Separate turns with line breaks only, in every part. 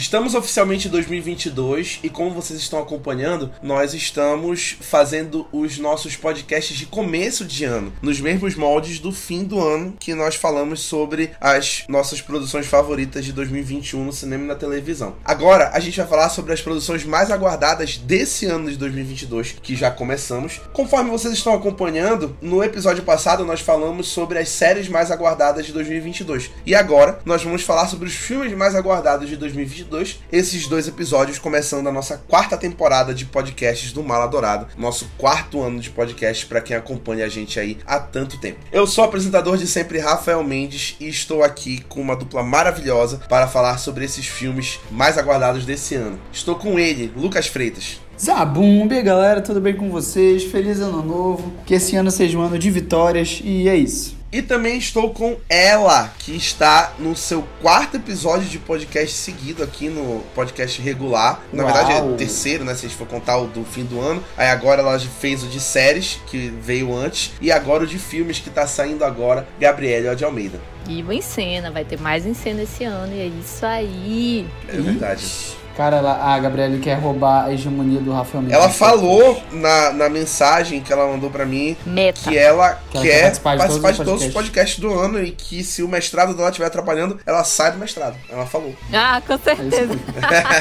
Estamos oficialmente em 2022 e como vocês estão acompanhando, nós estamos fazendo os nossos podcasts de começo de ano, nos mesmos moldes do fim do ano que nós falamos sobre as nossas produções favoritas de 2021 no cinema e na televisão. Agora, a gente vai falar sobre as produções mais aguardadas desse ano de 2022, que já começamos. Conforme vocês estão acompanhando, no episódio passado nós falamos sobre as séries mais aguardadas de 2022. E agora nós vamos falar sobre os filmes mais aguardados de 2022 2022. Esses dois episódios começando a nossa quarta temporada de podcasts do Mala Dourado, nosso quarto ano de podcast para quem acompanha a gente aí há tanto tempo. Eu sou o apresentador de sempre Rafael Mendes e estou aqui com uma dupla maravilhosa para falar sobre esses filmes mais aguardados desse ano. Estou com ele, Lucas Freitas.
Zabumbi, galera, tudo bem com vocês? Feliz ano novo. Que esse ano seja um ano de vitórias e é isso.
E também estou com ela, que está no seu quarto episódio de podcast seguido aqui no podcast regular. Na Uau. verdade é terceiro, né? Se a gente for contar o do fim do ano. Aí agora ela fez o de séries, que veio antes. E agora o de filmes, que está saindo agora, Gabriela de Almeida.
E em cena, vai ter mais em cena esse ano. E é isso aí.
É verdade. Ixi.
Cara, ela, a Gabriele quer roubar a hegemonia do Rafael
Mendes. Ela falou na, na mensagem que ela mandou para mim
Meta.
que ela que quer, quer participar, de, participar todos, de todos os podcasts do ano e que se o mestrado dela estiver atrapalhando, ela sai do mestrado. Ela falou.
Ah, com certeza.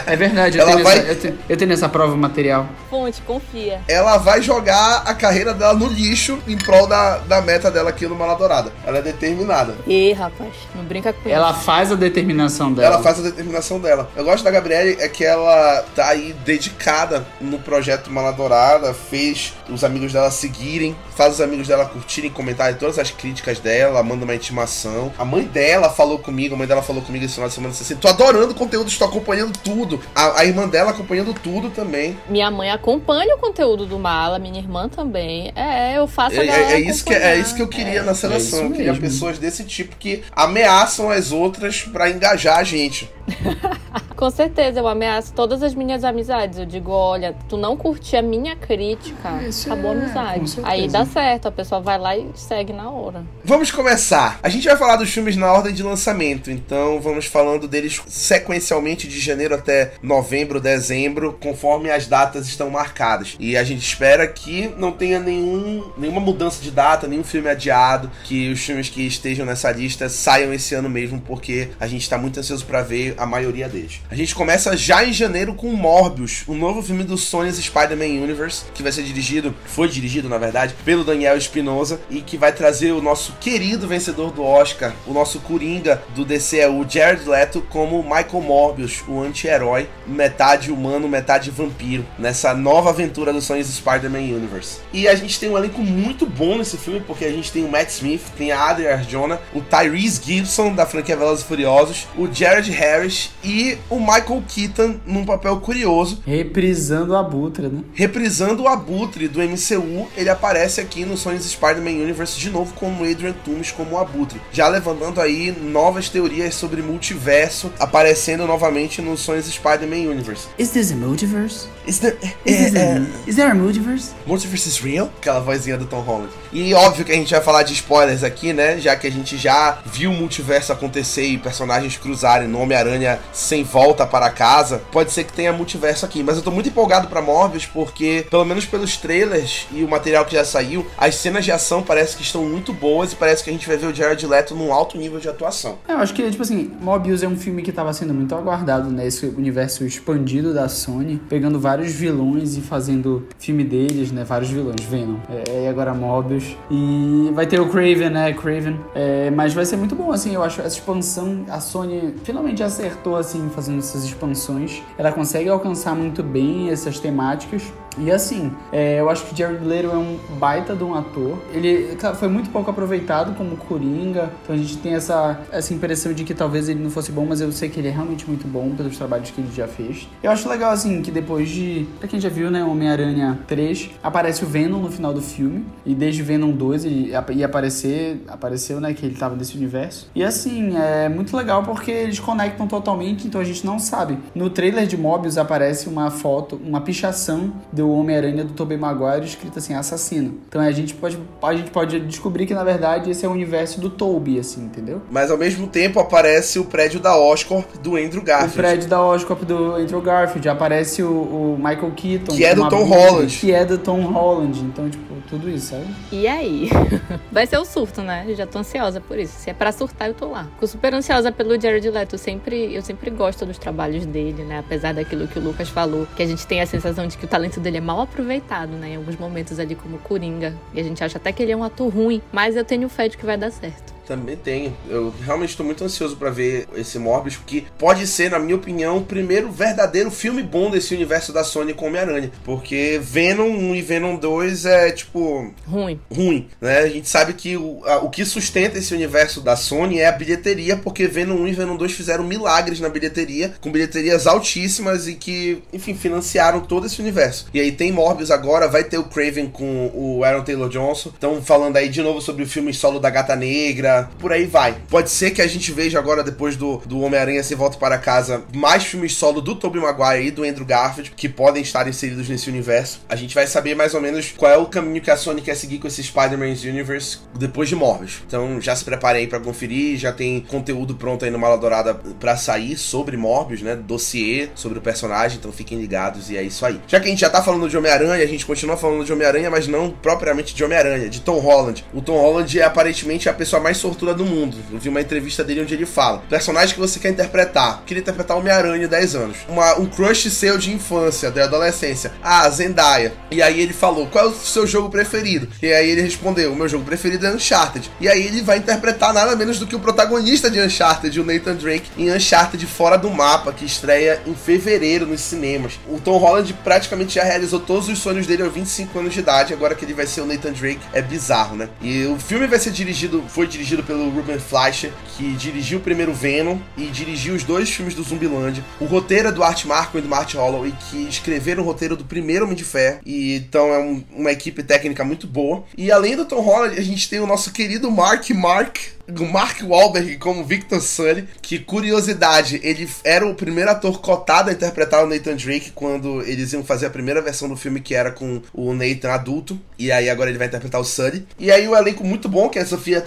É, é verdade, eu, ela tenho vai... essa, eu, tenho, eu tenho essa prova material.
Fonte, confia.
Ela vai jogar a carreira dela no lixo em prol da, da meta dela aqui no Maladourada. Ela é determinada.
Ih, rapaz, não brinca com
Ela faz a determinação dela.
Ela faz a determinação dela. Eu gosto da Gabriele, é que ela tá aí dedicada no projeto Maladourada, fez os amigos dela seguirem, faz os amigos dela curtirem, comentarem todas as críticas dela, manda uma intimação. A mãe dela falou comigo, a mãe dela falou comigo esse final de semana assim: tô adorando o conteúdo, estou acompanhando tudo. A, a irmã dela acompanhando tudo também.
Minha mãe acompanha o conteúdo do Mala, minha irmã também. É, eu faço a
é, é, é isso que É isso que eu queria é, na seleção. É eu queria pessoas desse tipo que ameaçam as outras para engajar a gente.
Com certeza, eu ameaço todas as minhas amizades. Eu digo, olha, tu não curte a minha crítica, Isso acabou é, a amizade. Aí dá certo, a pessoa vai lá e segue na hora.
Vamos começar. A gente vai falar dos filmes na ordem de lançamento, então vamos falando deles sequencialmente de janeiro até novembro, dezembro, conforme as datas estão marcadas. E a gente espera que não tenha nenhum, nenhuma mudança de data, nenhum filme adiado, que os filmes que estejam nessa lista saiam esse ano mesmo, porque a gente está muito ansioso para ver a maioria deles. A gente começa já em janeiro com Morbius, o um novo filme do Sony's Spider-Man Universe, que vai ser dirigido, foi dirigido na verdade, pelo Daniel Espinosa e que vai trazer o nosso querido vencedor do Oscar, o nosso Coringa do DCU, Jared Leto, como Michael Morbius, o anti-herói, metade humano, metade vampiro, nessa nova aventura do Sony's Spider-Man Universe. E a gente tem um elenco muito bom nesse filme, porque a gente tem o Matt Smith, tem a Adria Arjona, o Tyrese Gibson, da franquia Velozes e Furiosos, o Jared Harris e o Michael Keaton num papel curioso.
Reprisando o Abutre, né?
Reprisando o Abutre do MCU, ele aparece aqui no Sony's Spider-Man Universe de novo como Adrian Toomes como o Abutre. Já levantando aí novas teorias sobre multiverso, aparecendo novamente no Sony's Spider-Man Universe.
Is this a multiverse?
Is there,
is, é, a, é, is there a multiverse?
Multiverse is real? Aquela vozinha do Tom Holland. E óbvio que a gente vai falar de spoilers aqui, né? Já que a gente já viu o multiverso acontecer e personagens cruzarem no Homem-Aranha sem volta para casa, pode ser que tenha multiverso aqui. Mas eu tô muito empolgado para Morbius porque, pelo menos pelos trailers e o material que já saiu, as cenas de ação parece que estão muito boas e parece que a gente vai ver o Jared Leto num alto nível de atuação.
É, eu acho que, tipo assim, Morbius é um filme que tava sendo muito aguardado, né? Esse universo expandido da Sony, pegando vários vilões e fazendo filme deles, né? Vários vilões, Venom. É, e agora Morbius. E vai ter o Craven, né? Craven. É, mas vai ser muito bom, assim, eu acho essa expansão, a Sony finalmente acertou, assim, fazendo essas expansões. Ela consegue alcançar muito bem essas temáticas. E assim, é, eu acho que Jared Leto é um baita de um ator. Ele foi muito pouco aproveitado como Coringa, então a gente tem essa, essa impressão de que talvez ele não fosse bom, mas eu sei que ele é realmente muito bom pelos trabalhos que ele já fez. Eu acho legal, assim, que depois de. Pra quem já viu, né, Homem-Aranha 3, aparece o Venom no final do filme, e desde Venom 2 ele ia aparecer, apareceu, né, que ele tava nesse universo. E assim, é muito legal porque eles conectam totalmente, então a gente não sabe. No trailer de Mobius aparece uma foto, uma pichação do do Homem-Aranha do Tobey Maguire escrito assim, assassino. Então a gente pode a gente pode descobrir que na verdade esse é o universo do Tobey, assim, entendeu?
Mas ao mesmo tempo aparece o prédio da Oscorp do Andrew Garfield.
O prédio da Oscorp do Andrew Garfield, aparece o, o Michael Keaton.
Que é do Tom Holland.
Que é do Tom Holland. Então, tipo, tudo isso, sabe?
E aí? Vai ser o surto, né? Eu já tô ansiosa por isso. Se é pra surtar, eu tô lá. Fico super ansiosa pelo Jared Leto. Eu sempre, eu sempre gosto dos trabalhos dele, né? Apesar daquilo que o Lucas falou, que a gente tem a sensação de que o talento dele é mal aproveitado, né? Em alguns momentos ali como Coringa. E a gente acha até que ele é um ator ruim, mas eu tenho fé de que vai dar certo.
Também tenho. Eu realmente estou muito ansioso para ver esse Morbius, porque pode ser, na minha opinião, o primeiro verdadeiro filme bom desse universo da Sony com Homem-Aranha. Porque Venom 1 e Venom 2 é, tipo.
Ruim.
Ruim, né? A gente sabe que o, a, o que sustenta esse universo da Sony é a bilheteria, porque Venom 1 e Venom 2 fizeram milagres na bilheteria, com bilheterias altíssimas e que, enfim, financiaram todo esse universo. E aí tem Morbius agora, vai ter o Craven com o Aaron Taylor Johnson. Estão falando aí de novo sobre o filme solo da Gata Negra por aí vai. Pode ser que a gente veja agora, depois do, do Homem-Aranha Se Volta para Casa, mais filmes solo do Tobey Maguire e do Andrew Garfield, que podem estar inseridos nesse universo. A gente vai saber mais ou menos qual é o caminho que a Sony quer seguir com esse Spider-Man's Universe depois de Morbius. Então já se preparem aí pra conferir, já tem conteúdo pronto aí no Mala Dourada pra sair sobre Morbius, né? Dossiê sobre o personagem, então fiquem ligados e é isso aí. Já que a gente já tá falando de Homem-Aranha, a gente continua falando de Homem-Aranha, mas não propriamente de Homem-Aranha, de Tom Holland. O Tom Holland é aparentemente a pessoa mais sortuda do mundo. Eu vi uma entrevista dele onde ele fala: personagem que você quer interpretar. Queria interpretar Homem-Aranha 10 anos. Uma, um crush seu de infância, da adolescência. Ah, Zendaya. E aí ele falou: qual é o seu jogo preferido? E aí ele respondeu: o meu jogo preferido é Uncharted. E aí ele vai interpretar nada menos do que o protagonista de Uncharted, o Nathan Drake, em Uncharted Fora do Mapa, que estreia em fevereiro nos cinemas. O Tom Holland praticamente já realizou todos os sonhos dele aos 25 anos de idade, agora que ele vai ser o Nathan Drake, é bizarro, né? E o filme vai ser dirigido, foi dirigido pelo Ruben Fleischer, que dirigiu o primeiro Venom e dirigiu os dois filmes do Zumbiland. O roteiro é do Art Marco e do Mark Holloway, que escreveram o roteiro do primeiro Homem de Fé. E então é um, uma equipe técnica muito boa. E além do Tom Holland, a gente tem o nosso querido Mark Mark, o Mark Wahlberg como Victor Sully, que curiosidade, ele era o primeiro ator cotado a interpretar o Nathan Drake quando eles iam fazer a primeira versão do filme que era com o Nathan adulto, e aí agora ele vai interpretar o Sully. E aí o elenco muito bom, que é a Sofia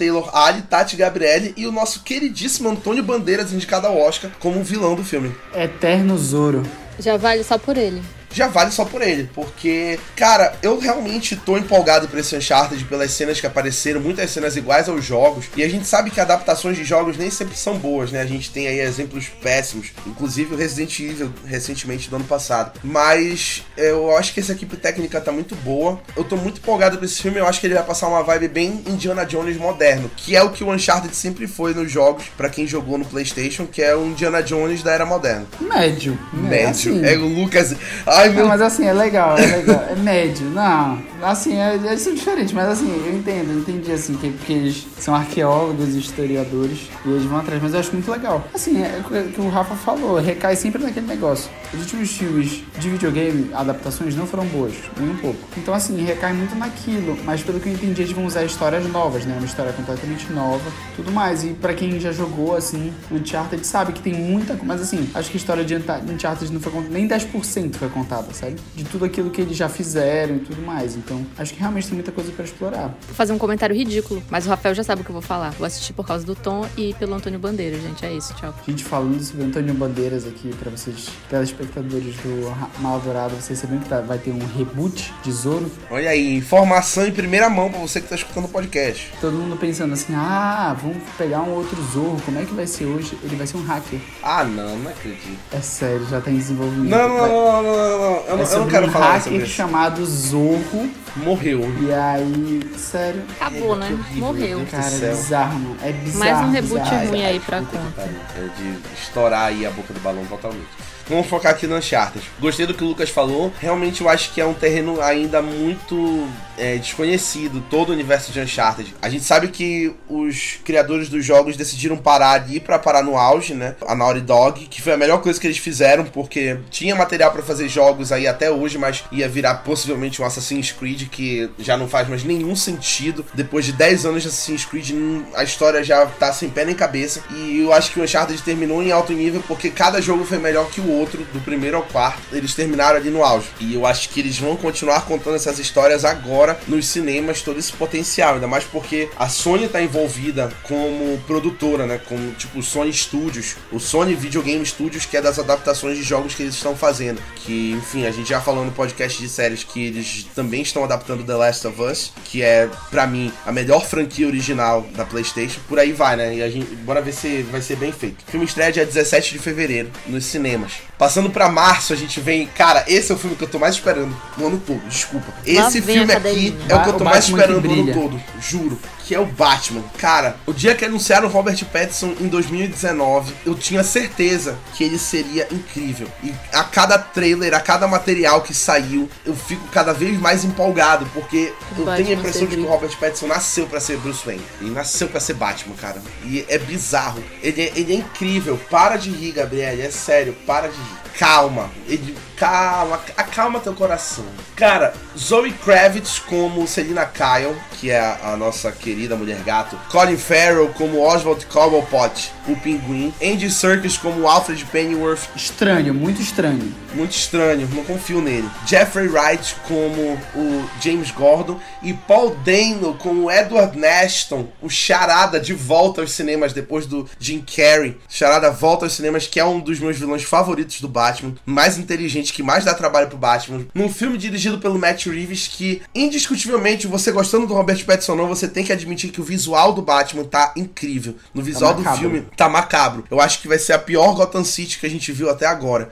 Tati Gabrielli e o nosso queridíssimo Antônio Bandeiras indicado ao Oscar como vilão do filme.
Eterno Zoro.
Já vale só por ele
já vale só por ele. Porque, cara, eu realmente tô empolgado por esse Uncharted, pelas cenas que apareceram, muitas cenas iguais aos jogos. E a gente sabe que adaptações de jogos nem sempre são boas, né? A gente tem aí exemplos péssimos, inclusive o Resident Evil recentemente do ano passado. Mas eu acho que essa equipe técnica tá muito boa. Eu tô muito empolgado por esse filme, eu acho que ele vai passar uma vibe bem Indiana Jones moderno, que é o que o Uncharted sempre foi nos jogos, para quem jogou no PlayStation, que é o Indiana Jones da era moderna.
Médio.
Médio. É, assim. é o Lucas. Ai,
meu... Não, mas assim, é legal, é legal. É médio. Não, assim, é, eles são diferentes, mas assim, eu entendo, eu entendi assim, que, porque eles são arqueólogos e historiadores e eles vão atrás, mas eu acho muito legal. Assim, é o que o Rafa falou, recai sempre naquele negócio. Os últimos filmes de videogame, adaptações, não foram boas, nem um pouco. Então, assim, recai muito naquilo, mas pelo que eu entendi, eles vão usar histórias novas, né? Uma história completamente nova, tudo mais. E para quem já jogou, assim, Uncharted sabe que tem muita. Mas assim, acho que a história de Uncharted não foi nem 10% foi contada contada, sabe? De tudo aquilo que eles já fizeram e tudo mais. Então, acho que realmente tem muita coisa para explorar.
Vou fazer um comentário ridículo, mas o Rafael já sabe o que eu vou falar. Vou assistir por causa do Tom e pelo Antônio Bandeiras, gente. É isso, tchau.
Gente, falando sobre Antônio Bandeiras aqui, para vocês, telespectadores do Mal Dourado, vocês sabem que tá, vai ter um reboot de Zoro.
Olha aí, informação em primeira mão para você que tá escutando o podcast.
Todo mundo pensando assim, ah, vamos pegar um outro Zorro, como é que vai ser hoje? Ele vai ser um hacker.
Ah, não, não acredito.
É sério, já tá em desenvolvimento.
Não, não, não, não, não, não, eu, é
eu
não quero
um
falar sobre
chamado Zorro.
Morreu.
E aí, sério.
Acabou, né?
horrível,
Morreu.
Cara, é bizarro, mano. É bizarro.
Mais um reboot
bizarro.
ruim aí pra conta.
É de estourar aí a boca do balão totalmente. Vamos focar aqui no Uncharted. Gostei do que o Lucas falou. Realmente eu acho que é um terreno ainda muito é, desconhecido, todo o universo de Uncharted. A gente sabe que os criadores dos jogos decidiram parar ali para parar no auge, né? A Naughty Dog, que foi a melhor coisa que eles fizeram, porque tinha material para fazer jogos aí até hoje, mas ia virar possivelmente um Assassin's Creed que já não faz mais nenhum sentido. Depois de 10 anos de Assassin's Creed, a história já tá sem pé nem cabeça. E eu acho que o Uncharted terminou em alto nível porque cada jogo foi melhor que o outro, do primeiro ao quarto, eles terminaram ali no auge. E eu acho que eles vão continuar contando essas histórias agora nos cinemas, todo esse potencial. Ainda mais porque a Sony tá envolvida como produtora, né? Como tipo o Sony Studios, o Sony Video Game Studios, que é das adaptações de jogos que eles estão fazendo. Que, enfim, a gente já falou no podcast de séries que eles também estão adaptando The Last of Us, que é, para mim, a melhor franquia original da PlayStation. Por aí vai, né? E a gente, bora ver se vai ser bem feito. O filme estreia dia 17 de fevereiro nos cinemas. Passando para março, a gente vem. Cara, esse é o filme que eu tô mais esperando no ano todo, desculpa. Esse filme aqui é o que eu tô mais esperando no ano todo, juro que é o Batman. Cara, o dia que anunciaram o Robert Pattinson em 2019, eu tinha certeza que ele seria incrível. E a cada trailer, a cada material que saiu, eu fico cada vez mais empolgado, porque eu tenho a impressão de que o Robert Pattinson nasceu para ser Bruce Wayne. Ele nasceu para ser Batman, cara. E é bizarro. Ele é, ele é incrível. Para de rir, Gabriel. É sério, para de rir. Calma. Ele calma, acalma teu coração. Cara, Zoe Kravitz como Selina Kyle, que é a, a nossa querida mulher gato. Colin Farrell como Oswald Cobblepot, o pinguim. Andy Serkis como Alfred Pennyworth.
Estranho, muito estranho.
Muito estranho, não confio nele. Jeffrey Wright como o James Gordon. E Paul Dano como Edward Nashton, o Charada de volta aos cinemas depois do Jim Carrey. Charada volta aos cinemas, que é um dos meus vilões favoritos do Batman. Mais inteligente que mais dá trabalho pro Batman. Num filme dirigido pelo Matt Reeves, que indiscutivelmente, você gostando do Robert Pattinson ou não, você tem que admitir que o visual do Batman tá incrível. No visual tá do filme, tá macabro. Eu acho que vai ser a pior Gotham City que a gente viu até agora.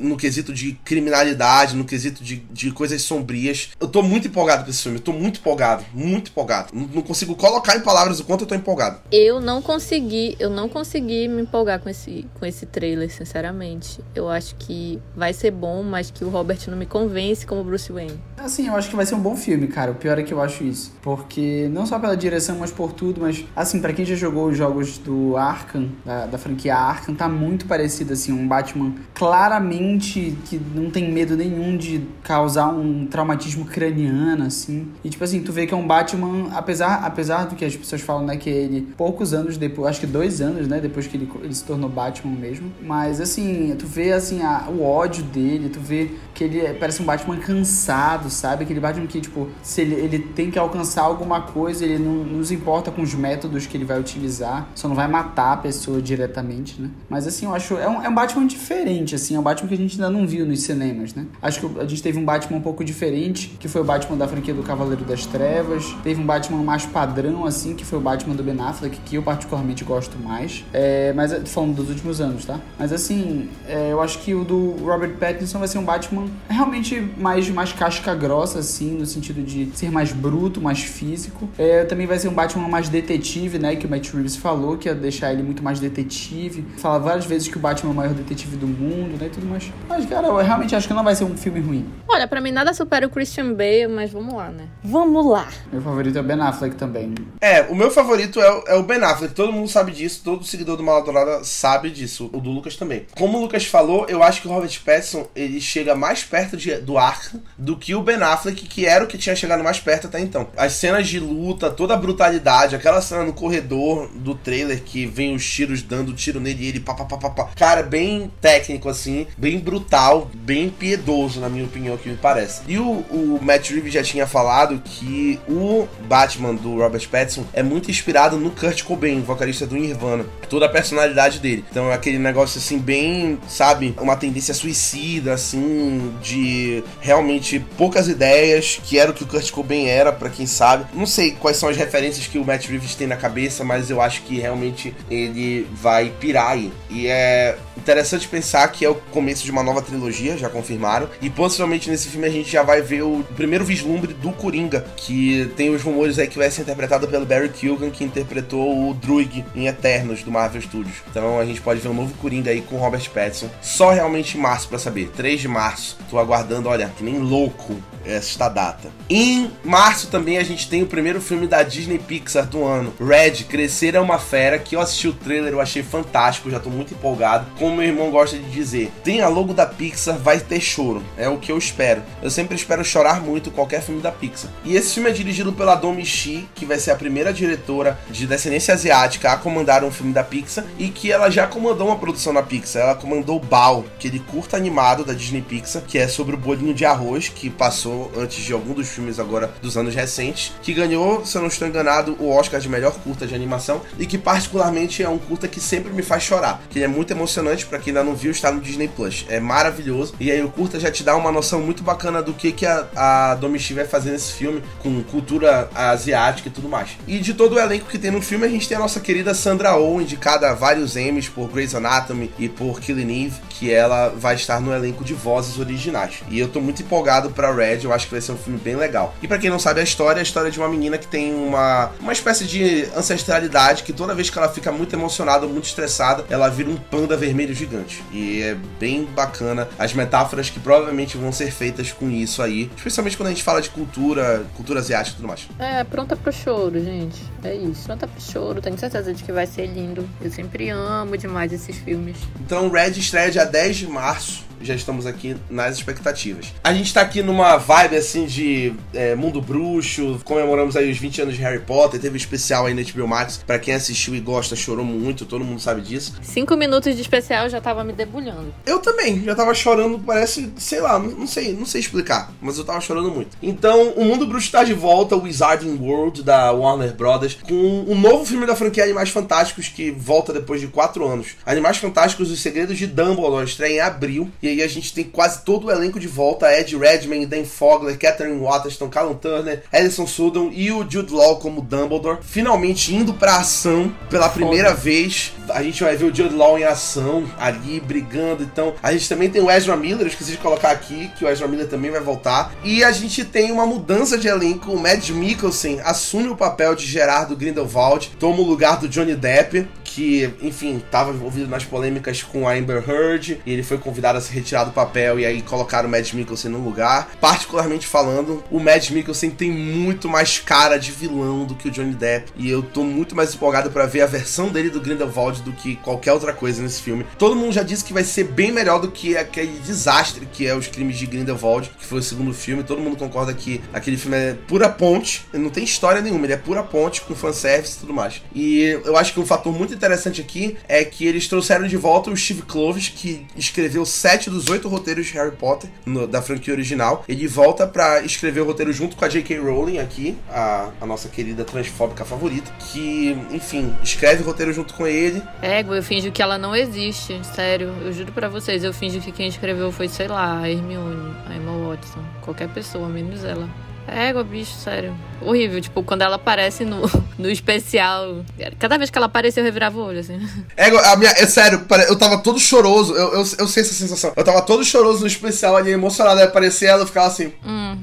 No quesito de criminalidade, no quesito de, de coisas sombrias. Eu tô muito empolgado com esse filme. Eu tô muito empolgado. Muito empolgado. Não, não consigo colocar em palavras o quanto eu tô empolgado.
Eu não consegui, eu não consegui me empolgar com esse, com esse trailer, sinceramente. Eu acho que vai ser bom, mas que o Robert não me convence como Bruce Wayne.
Assim, eu acho que vai ser um bom filme, cara. O pior é que eu acho isso. Porque, não só pela direção, mas por tudo, mas, assim, para quem já jogou os jogos do Arkham, da, da franquia Arkham, tá muito parecido, assim, um Batman claramente que não tem medo nenhum de causar um traumatismo craniano, assim. E, tipo assim, tu vê que é um Batman, apesar, apesar do que as pessoas falam, né, que ele, poucos anos depois, acho que dois anos, né, depois que ele, ele se tornou Batman mesmo. Mas, assim, tu vê, assim, a, o ódio dele tu vê que ele é, parece um Batman cansado, sabe? Aquele Batman que, tipo, se ele, ele tem que alcançar alguma coisa, ele não, se importa com os métodos que ele vai utilizar, só não vai matar a pessoa diretamente, né? Mas assim, eu acho. É um, é um Batman diferente, assim, é um Batman que a gente ainda não viu nos cinemas, né? Acho que a gente teve um Batman um pouco diferente, que foi o Batman da franquia do Cavaleiro das Trevas. Teve um Batman mais padrão, assim, que foi o Batman do Ben Affleck, que eu particularmente gosto mais. É, mas falando dos últimos anos, tá? Mas assim, é, eu acho que o do Robert Pattinson vai ser um Batman realmente mais, mais casca grossa, assim, no sentido de ser mais bruto, mais físico. É, também vai ser um Batman mais detetive, né? Que o Matt Reeves falou, que ia deixar ele muito mais detetive. Fala várias vezes que o Batman é o maior detetive do mundo, né? E tudo mais. Mas, cara, eu realmente acho que não vai ser um filme ruim.
Olha, para mim nada supera o Christian Bale, mas vamos lá, né? Vamos lá.
Meu favorito é o Ben Affleck também.
É, o meu favorito é o, é o Ben Affleck. Todo mundo sabe disso, todo seguidor do Malatorada sabe disso. O do Lucas também. Como o Lucas falou, eu acho que o Robert Pattinson, ele chega mais perto de, do Arkham do que o Ben Affleck, que era o que tinha chegado mais perto até então. As cenas de luta, toda a brutalidade, aquela cena no corredor do trailer que vem os tiros dando tiro nele e ele pá, pá, pá, pá, pá. Cara, bem técnico assim, bem brutal, bem piedoso, na minha opinião, que me parece. E o, o Matt Reeves já tinha falado que o Batman do Robert Pattinson é muito inspirado no Kurt Cobain, vocalista do Nirvana. Toda a personalidade dele. Então é aquele negócio assim, bem, sabe, uma tendência suicida, assim, de realmente poucas ideias, que era o que o Kurt Cobain era, para quem sabe. Não sei quais são as referências que o Matt Reeves tem na cabeça, mas eu acho que realmente ele vai pirar aí. E é interessante pensar que é o começo de uma nova trilogia, já confirmaram. E possivelmente nesse filme a gente já vai ver o primeiro vislumbre do Coringa, que tem os rumores aí que vai ser interpretado pelo Barry Keoghan, que interpretou o Druig em Eternos do Marvel Studios. Então a gente pode ver um novo Coringa aí com Robert Pattinson. Só realmente em março para saber, 3 de março. Tô aguardando, olha, que nem louco esta data. Em março também a gente tem o primeiro filme da Disney Pixar do ano, Red, Crescer é uma Fera, que eu assisti o trailer, eu achei fantástico, já tô muito empolgado. Como meu irmão gosta de dizer, tem a logo da Pixar, vai ter choro. É o que eu espero. Eu sempre espero chorar muito qualquer filme da Pixar. E esse filme é dirigido pela Domi Shi, que vai ser a primeira diretora de descendência asiática a comandar um filme da Pixar e que ela já comandou uma produção na Pixar. Ela comandou Bao, aquele curta animado da Disney Pixar, que é sobre o bolinho de arroz que passou antes de algum dos filmes agora dos anos recentes, que ganhou, se eu não estou enganado, o Oscar de melhor curta de animação e que particularmente é um curta que sempre me faz chorar, que é muito emocionante para quem ainda não viu, está no Disney Plus. É maravilhoso e aí o curta já te dá uma noção muito bacana do que que a, a Domichi vai fazer nesse filme com cultura asiática e tudo mais. E de todo o elenco que tem no filme, a gente tem a nossa querida Sandra Oh, indicada a vários Emmys por Grey's Anatomy e por Killing Eve, que ela vai estar no elenco de vozes originais. E eu tô muito empolgado para Red, eu acho que vai ser um filme bem legal. E para quem não sabe a história, é a história de uma menina que tem uma uma espécie de ancestralidade que toda vez que ela fica muito emocionada, muito estressada, ela vira um panda vermelho gigante. E é bem bacana as metáforas que provavelmente vão ser feitas com isso aí, especialmente quando a gente fala de cultura, cultura asiática e tudo mais.
É, pronta pro choro, gente. É isso, pronta pro choro. Tenho certeza de que vai ser lindo. Eu sempre amo demais esses filmes.
Então, Red estreia dia 10 de março já estamos aqui nas expectativas. A gente tá aqui numa vibe assim de é, mundo bruxo, comemoramos aí os 20 anos de Harry Potter, teve um especial aí na HBO Max, pra quem assistiu e gosta, chorou muito, todo mundo sabe disso.
Cinco minutos de especial já tava me debulhando.
Eu também, já tava chorando, parece, sei lá, não sei, não sei explicar, mas eu tava chorando muito. Então, o Mundo Bruxo tá de volta, o Wizarding World da Warner Brothers, com um novo filme da franquia Animais Fantásticos que volta depois de quatro anos. Animais Fantásticos, Os Segredos de Dumbledore, estreia em abril, e aí a gente tem quase todo o elenco de volta: Ed Redmayne, Dan Fogler, Catherine Waterston, Callum Turner, Alison Sudon e o Jude Law como Dumbledore. Finalmente indo pra ação pela primeira vez. A gente vai ver o Jude Law em ação ali, brigando. Então, a gente também tem o Ezra Miller, eu esqueci de colocar aqui, que o Ezra Miller também vai voltar. E a gente tem uma mudança de elenco: o Mads Mikkelsen assume o papel de Gerardo Grindelwald, toma o lugar do Johnny Depp que, enfim, estava envolvido nas polêmicas com a Amber Heard, e ele foi convidado a se retirar do papel e aí colocaram o Mads Mikkelsen no lugar. Particularmente falando, o Mads Mikkelsen tem muito mais cara de vilão do que o Johnny Depp, e eu tô muito mais empolgado para ver a versão dele do Grindelwald do que qualquer outra coisa nesse filme. Todo mundo já disse que vai ser bem melhor do que aquele desastre que é Os Crimes de Grindelwald, que foi o segundo filme. Todo mundo concorda que aquele filme é pura ponte, não tem história nenhuma, ele é pura ponte com fanservice e tudo mais. E eu acho que um fator muito interessante aqui é que eles trouxeram de volta o Steve Kloves, que escreveu sete dos oito roteiros de Harry Potter no, da franquia original. Ele volta para escrever o roteiro junto com a J.K. Rowling aqui, a, a nossa querida transfóbica favorita, que, enfim, escreve o roteiro junto com ele.
É, eu finjo que ela não existe, sério. Eu juro para vocês, eu finjo que quem escreveu foi, sei lá, a Hermione, a Emma Watson, qualquer pessoa, menos ela. Égua, bicho, sério. Horrível. Tipo, quando ela aparece no, no especial. Cada vez que ela aparece, eu revirava o olho, assim.
Égua, a minha. É sério, eu tava todo choroso. Eu, eu, eu sei essa sensação. Eu tava todo choroso no especial ali, emocionado. Aí aparecer ela, eu ficava assim.
Hum.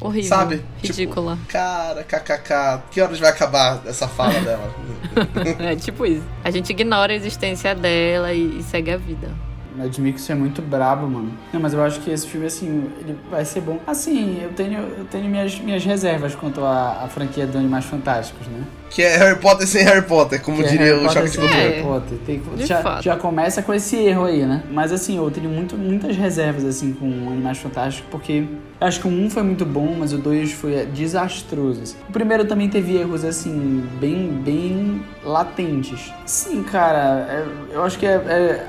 Horrível.
Sabe?
Ridícula.
Tipo, cara, kkk. Que horas vai acabar essa fala dela?
é tipo isso. A gente ignora a existência dela e, e segue a vida.
Mad Mix é muito brabo, mano. Não, mas eu acho que esse filme, assim, ele vai ser bom. Assim, eu tenho, eu tenho minhas, minhas reservas quanto à, à franquia do Animais Fantásticos, né?
Que é Harry Potter sem Harry Potter, como que é diria é o Choque de Cultura.
Harry Potter. Tem, já, já, começa com esse erro aí, né? Mas assim, eu tenho muito, muitas reservas assim com Animais Fantásticos, porque acho que o 1 foi muito bom, mas o 2 foi desastroso. Assim. O primeiro também teve erros assim, bem, bem latentes. Sim, cara, é, eu acho que é,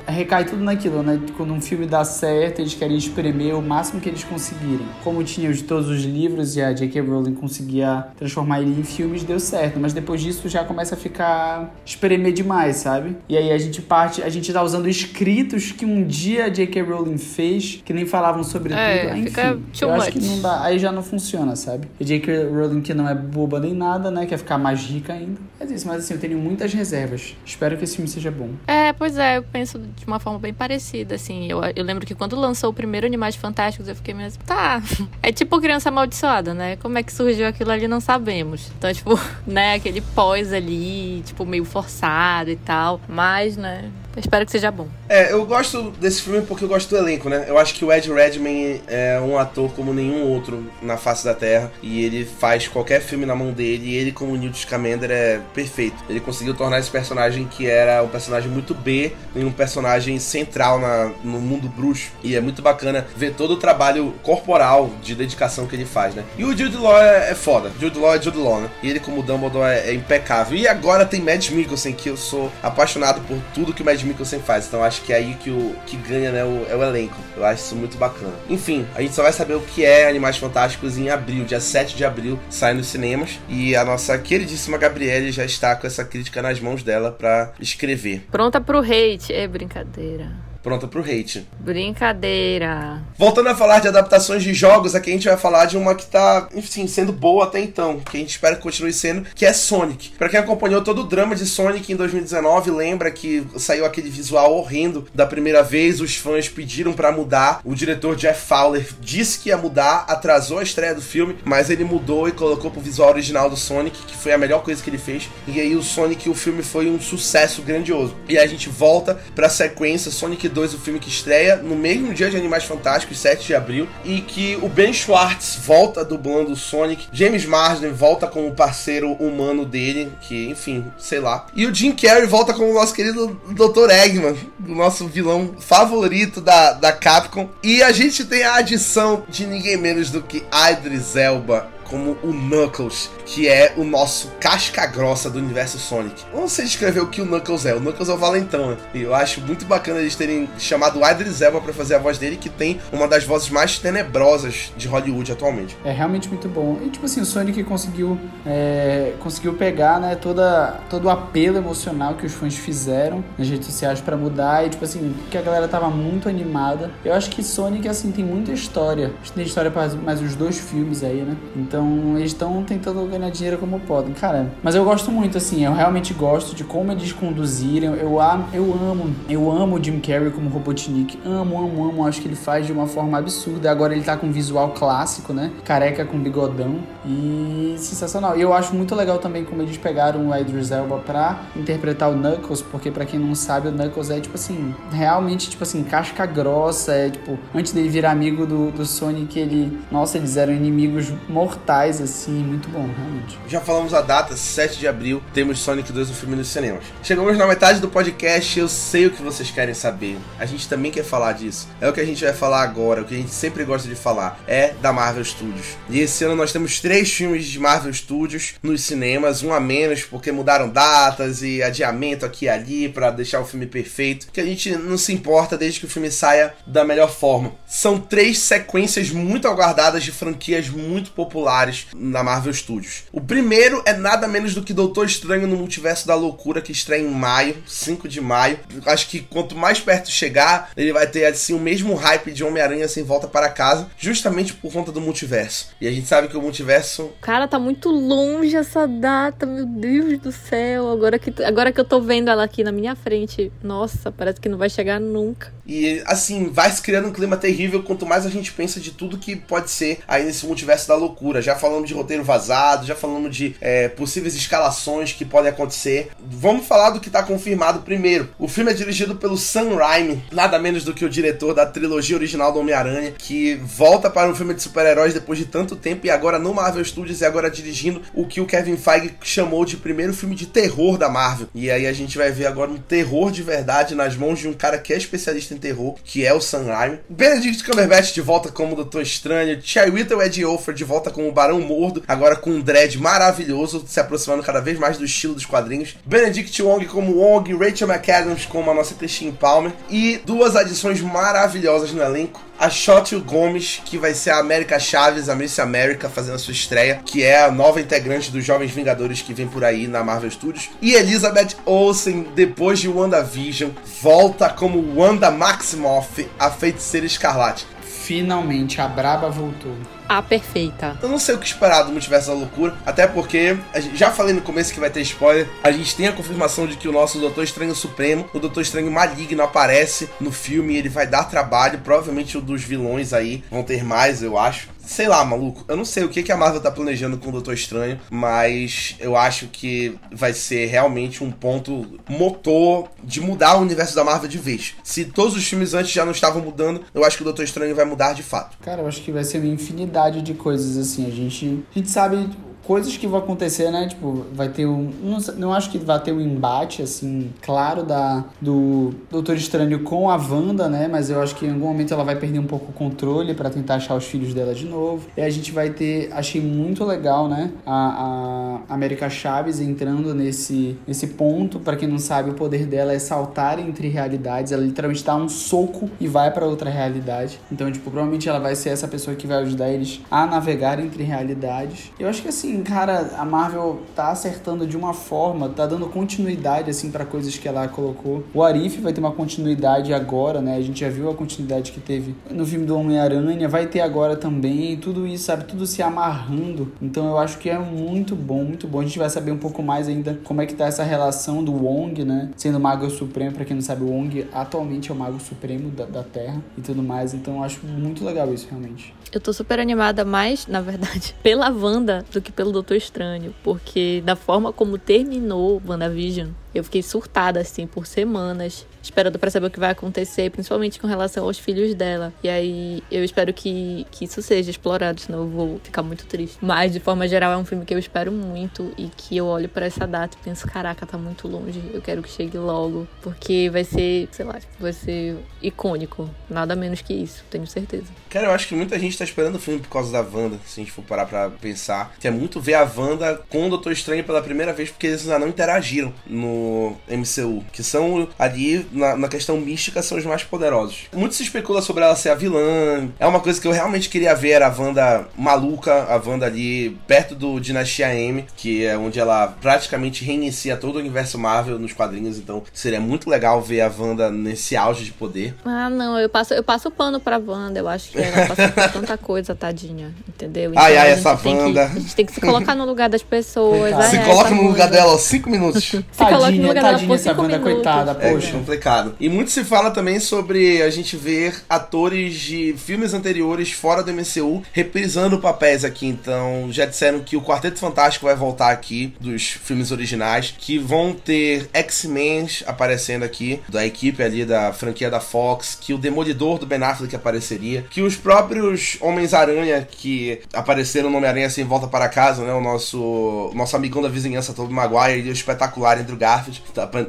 é, recai tudo naquilo, né? Quando um filme dá certo, eles querem espremer o máximo que eles conseguirem. Como tinha de todos os livros e a J.K. Rowling conseguia transformar ele em filmes, deu certo. Mas depois disso já começa a ficar espremer demais, sabe? E aí a gente parte, a gente tá usando escritos que um dia a J.K. Rowling fez, que nem falavam sobre
é,
tudo.
Enfim, fica
eu acho que não dá, aí já não funciona, sabe? A J.K. Rowling que não é boba nem nada, né? Quer ficar mais rica ainda. É isso, mas assim, eu tenho muitas reservas. Espero que esse filme seja bom.
É, pois é, eu penso de uma forma bem parecida, assim. Eu, eu lembro que quando lançou o primeiro Animais Fantásticos, eu fiquei mesmo, tá. É tipo criança amaldiçoada, né? Como é que surgiu aquilo ali, não sabemos. Então, tipo, né, aquele pós ali, tipo, meio forçado e tal. Mas, né, Espero que seja bom.
É, eu gosto desse filme porque eu gosto do elenco, né? Eu acho que o Ed Redmayne é um ator como nenhum outro na face da Terra e ele faz qualquer filme na mão dele e ele como Newt Scamander é perfeito. Ele conseguiu tornar esse personagem que era um personagem muito B em um personagem central na, no mundo bruxo e é muito bacana ver todo o trabalho corporal de dedicação que ele faz, né? E o Jude Law é, é foda. Jude Law é Jude Law, né? E ele como Dumbledore é, é impecável. E agora tem Mads Mikkelsen que eu sou apaixonado por tudo que o Mads Mikkelsen faz. Então acho que é aí que o que ganha, né, o, é o elenco. Eu acho isso muito bacana. Enfim, a gente só vai saber o que é Animais Fantásticos em abril, dia 7 de abril, sai nos cinemas. E a nossa queridíssima Gabriele já está com essa crítica nas mãos dela para escrever.
Pronta pro hate. É brincadeira
pronta pro hate.
Brincadeira.
Voltando a falar de adaptações de jogos, aqui a gente vai falar de uma que tá, enfim, sendo boa até então, que a gente espera que continue sendo, que é Sonic. Para quem acompanhou todo o drama de Sonic em 2019, lembra que saiu aquele visual horrendo da primeira vez, os fãs pediram para mudar, o diretor Jeff Fowler disse que ia mudar, atrasou a estreia do filme, mas ele mudou e colocou pro visual original do Sonic, que foi a melhor coisa que ele fez. E aí o Sonic, o filme foi um sucesso grandioso. E a gente volta pra sequência Sonic 2, o filme que estreia no mesmo dia de Animais Fantásticos, 7 de abril, e que o Ben Schwartz volta dublando o Sonic, James Marsden volta como parceiro humano dele, que, enfim, sei lá. E o Jim Carrey volta como o nosso querido Dr. Eggman, o nosso vilão favorito da, da Capcom. E a gente tem a adição de ninguém menos do que Idris Elba como o Knuckles, que é o nosso casca grossa do universo Sonic. Não sei descrever o que o Knuckles é. O Knuckles é o valentão, né? E eu acho muito bacana eles terem chamado o Idris Elba para fazer a voz dele, que tem uma das vozes mais tenebrosas de Hollywood atualmente.
É realmente muito bom. E tipo assim, o Sonic conseguiu é, conseguiu pegar, né, toda todo o apelo emocional que os fãs fizeram nas redes sociais para mudar e tipo assim, que a galera tava muito animada. Eu acho que Sonic assim tem muita história. Acho que tem história para mais uns dois filmes aí, né? Então então eles estão tentando ganhar dinheiro como podem, cara. Mas eu gosto muito, assim, eu realmente gosto de como eles conduzirem. Eu, eu amo, eu amo o Jim Carrey como Robotnik. Amo, amo, amo. Acho que ele faz de uma forma absurda. Agora ele tá com visual clássico, né? Careca com bigodão. E sensacional. E eu acho muito legal também como eles pegaram o Idris Elba pra interpretar o Knuckles, porque para quem não sabe, o Knuckles é tipo assim, realmente tipo assim, casca grossa. É tipo, antes dele virar amigo do, do Sonic, ele. Nossa, eles eram inimigos mortais assim, muito bom, realmente.
Já falamos a data, 7 de abril, temos Sonic 2 no filme nos cinemas. Chegamos na metade do podcast, eu sei o que vocês querem saber. A gente também quer falar disso. É o que a gente vai falar agora, o que a gente sempre gosta de falar. É da Marvel Studios. E esse ano nós temos três filmes de Marvel Studios nos cinemas, um a menos, porque mudaram datas e adiamento aqui e ali para deixar o filme perfeito. Que a gente não se importa desde que o filme saia da melhor forma. São três sequências muito aguardadas de franquias muito populares populares na Marvel Studios. O primeiro é nada menos do que Doutor Estranho no Multiverso da Loucura, que estreia em maio, 5 de maio. Acho que quanto mais perto chegar, ele vai ter assim o mesmo hype de Homem-Aranha sem volta para casa, justamente por conta do multiverso. E a gente sabe que o multiverso.
Cara, tá muito longe essa data, meu Deus do céu. Agora que, agora que eu tô vendo ela aqui na minha frente, nossa, parece que não vai chegar nunca.
E assim, vai se criando um clima terrível quanto mais a gente pensa de tudo que pode ser aí nesse multiverso da loucura. Já falamos de roteiro vazado, já falamos de é, possíveis escalações que podem acontecer. Vamos falar do que está confirmado primeiro. O filme é dirigido pelo Sam Raimi, nada menos do que o diretor da trilogia original do Homem-Aranha, que volta para um filme de super-heróis depois de tanto tempo e agora no Marvel Studios e agora dirigindo o que o Kevin Feige chamou de primeiro filme de terror da Marvel. E aí a gente vai ver agora um terror de verdade nas mãos de um cara que é especialista em terror, que é o Sam Raimi. Benedict Cumberbatch de volta como Doutor Estranho, Chai Whittle Ed Offer de volta como Barão Mordo, agora com um dread maravilhoso, se aproximando cada vez mais do estilo dos quadrinhos. Benedict Wong como Wong, Rachel McAdams como a nossa Christine Palmer e duas adições maravilhosas no elenco a Shotio Gomes, que vai ser a América Chaves, a Miss America, fazendo a sua estreia, que é a nova integrante dos Jovens Vingadores que vem por aí na Marvel Studios. E Elizabeth Olsen, depois de WandaVision, volta como Wanda Maximoff, a feiticeira escarlate.
Finalmente, a Braba voltou
a perfeita.
Eu não sei o que esperar do Multiverso da Loucura, até porque, já falei no começo que vai ter spoiler, a gente tem a confirmação de que o nosso Doutor Estranho Supremo, o Doutor Estranho Maligno, aparece no filme ele vai dar trabalho, provavelmente o dos vilões aí vão ter mais, eu acho sei lá, maluco. Eu não sei o que, que a Marvel tá planejando com o Doutor Estranho, mas eu acho que vai ser realmente um ponto motor de mudar o universo da Marvel de vez. Se todos os filmes antes já não estavam mudando, eu acho que o Doutor Estranho vai mudar de fato.
Cara, eu acho que vai ser uma infinidade de coisas assim. A gente, a gente sabe coisas que vão acontecer, né? Tipo, vai ter um. Não, não acho que vai ter um embate, assim, claro, da, do Doutor Estranho com a Wanda, né? Mas eu acho que em algum momento ela vai perder um pouco o controle para tentar achar os filhos dela de novo. E a gente vai ter. Achei muito legal, né? A, a América Chaves entrando nesse, nesse ponto. para quem não sabe, o poder dela é saltar entre realidades. Ela literalmente dá um soco e vai para outra realidade. Então, tipo, provavelmente ela vai ser essa pessoa que vai ajudar eles a navegar entre realidades. Eu acho que assim, cara, a Marvel tá acertando de uma forma, tá dando continuidade, assim, para coisas que ela colocou. O Arif vai ter uma continuidade agora, né? A gente já viu a continuidade que teve no filme do Homem-Aranha, vai ter agora também, tudo isso, sabe? Tudo se amarrando. Então eu acho que é muito bom, muito bom. A gente vai saber um pouco mais ainda como é que tá essa relação do Wong, né? Sendo Mago Supremo, para quem não sabe, o Wong atualmente é o Mago Supremo da, da Terra e tudo mais. Então eu acho muito legal isso, realmente.
Eu tô super animada mais, na verdade, pela Wanda do que pelo Doutor Estranho, porque da forma como terminou WandaVision, eu fiquei surtada assim por semanas esperando para saber o que vai acontecer, principalmente com relação aos filhos dela. E aí eu espero que, que isso seja explorado, senão eu vou ficar muito triste. Mas de forma geral é um filme que eu espero muito e que eu olho para essa data e penso, caraca, tá muito longe, eu quero que chegue logo, porque vai ser, sei lá, vai ser icônico, nada menos que isso, tenho certeza.
Cara, eu acho que muita gente tá esperando o filme por causa da Wanda, se a gente for parar pra pensar. Quer muito ver a Wanda com o Doutor Estranho pela primeira vez, porque eles ainda não interagiram no MCU, que são ali na, na, questão mística, são os mais poderosos. Muito se especula sobre ela ser a vilã. É uma coisa que eu realmente queria ver, era a Wanda maluca, a Wanda ali perto do Dinastia M, que é onde ela praticamente reinicia todo o universo Marvel nos quadrinhos. Então seria muito legal ver a Wanda nesse auge de poder.
Ah, não, eu passo, eu passo pano pra Wanda. Eu acho que ela passa por tanta coisa, tadinha. Entendeu?
Então, ai, ai, essa Wanda.
Que, a gente tem que se colocar no lugar das pessoas. Ai,
se coloca no lugar dela, ó, cinco minutos. se
tadinha, coloca no lugar tadinha dela por minutos. coitada, poxa.
É complicado. E muito se fala também sobre a gente ver atores de filmes anteriores fora do MCU reprisando papéis aqui. Então, já disseram que o Quarteto Fantástico vai voltar aqui dos filmes originais, que vão ter X-Men aparecendo aqui, da equipe ali da franquia da Fox, que o Demolidor do Ben Affleck apareceria, que os próprios Homens-Aranha que apareceram no Homem-Aranha sem volta para casa, né? O nosso, nosso amigão da vizinhança, Tobey Maguire, e o espetacular Andrew Garfield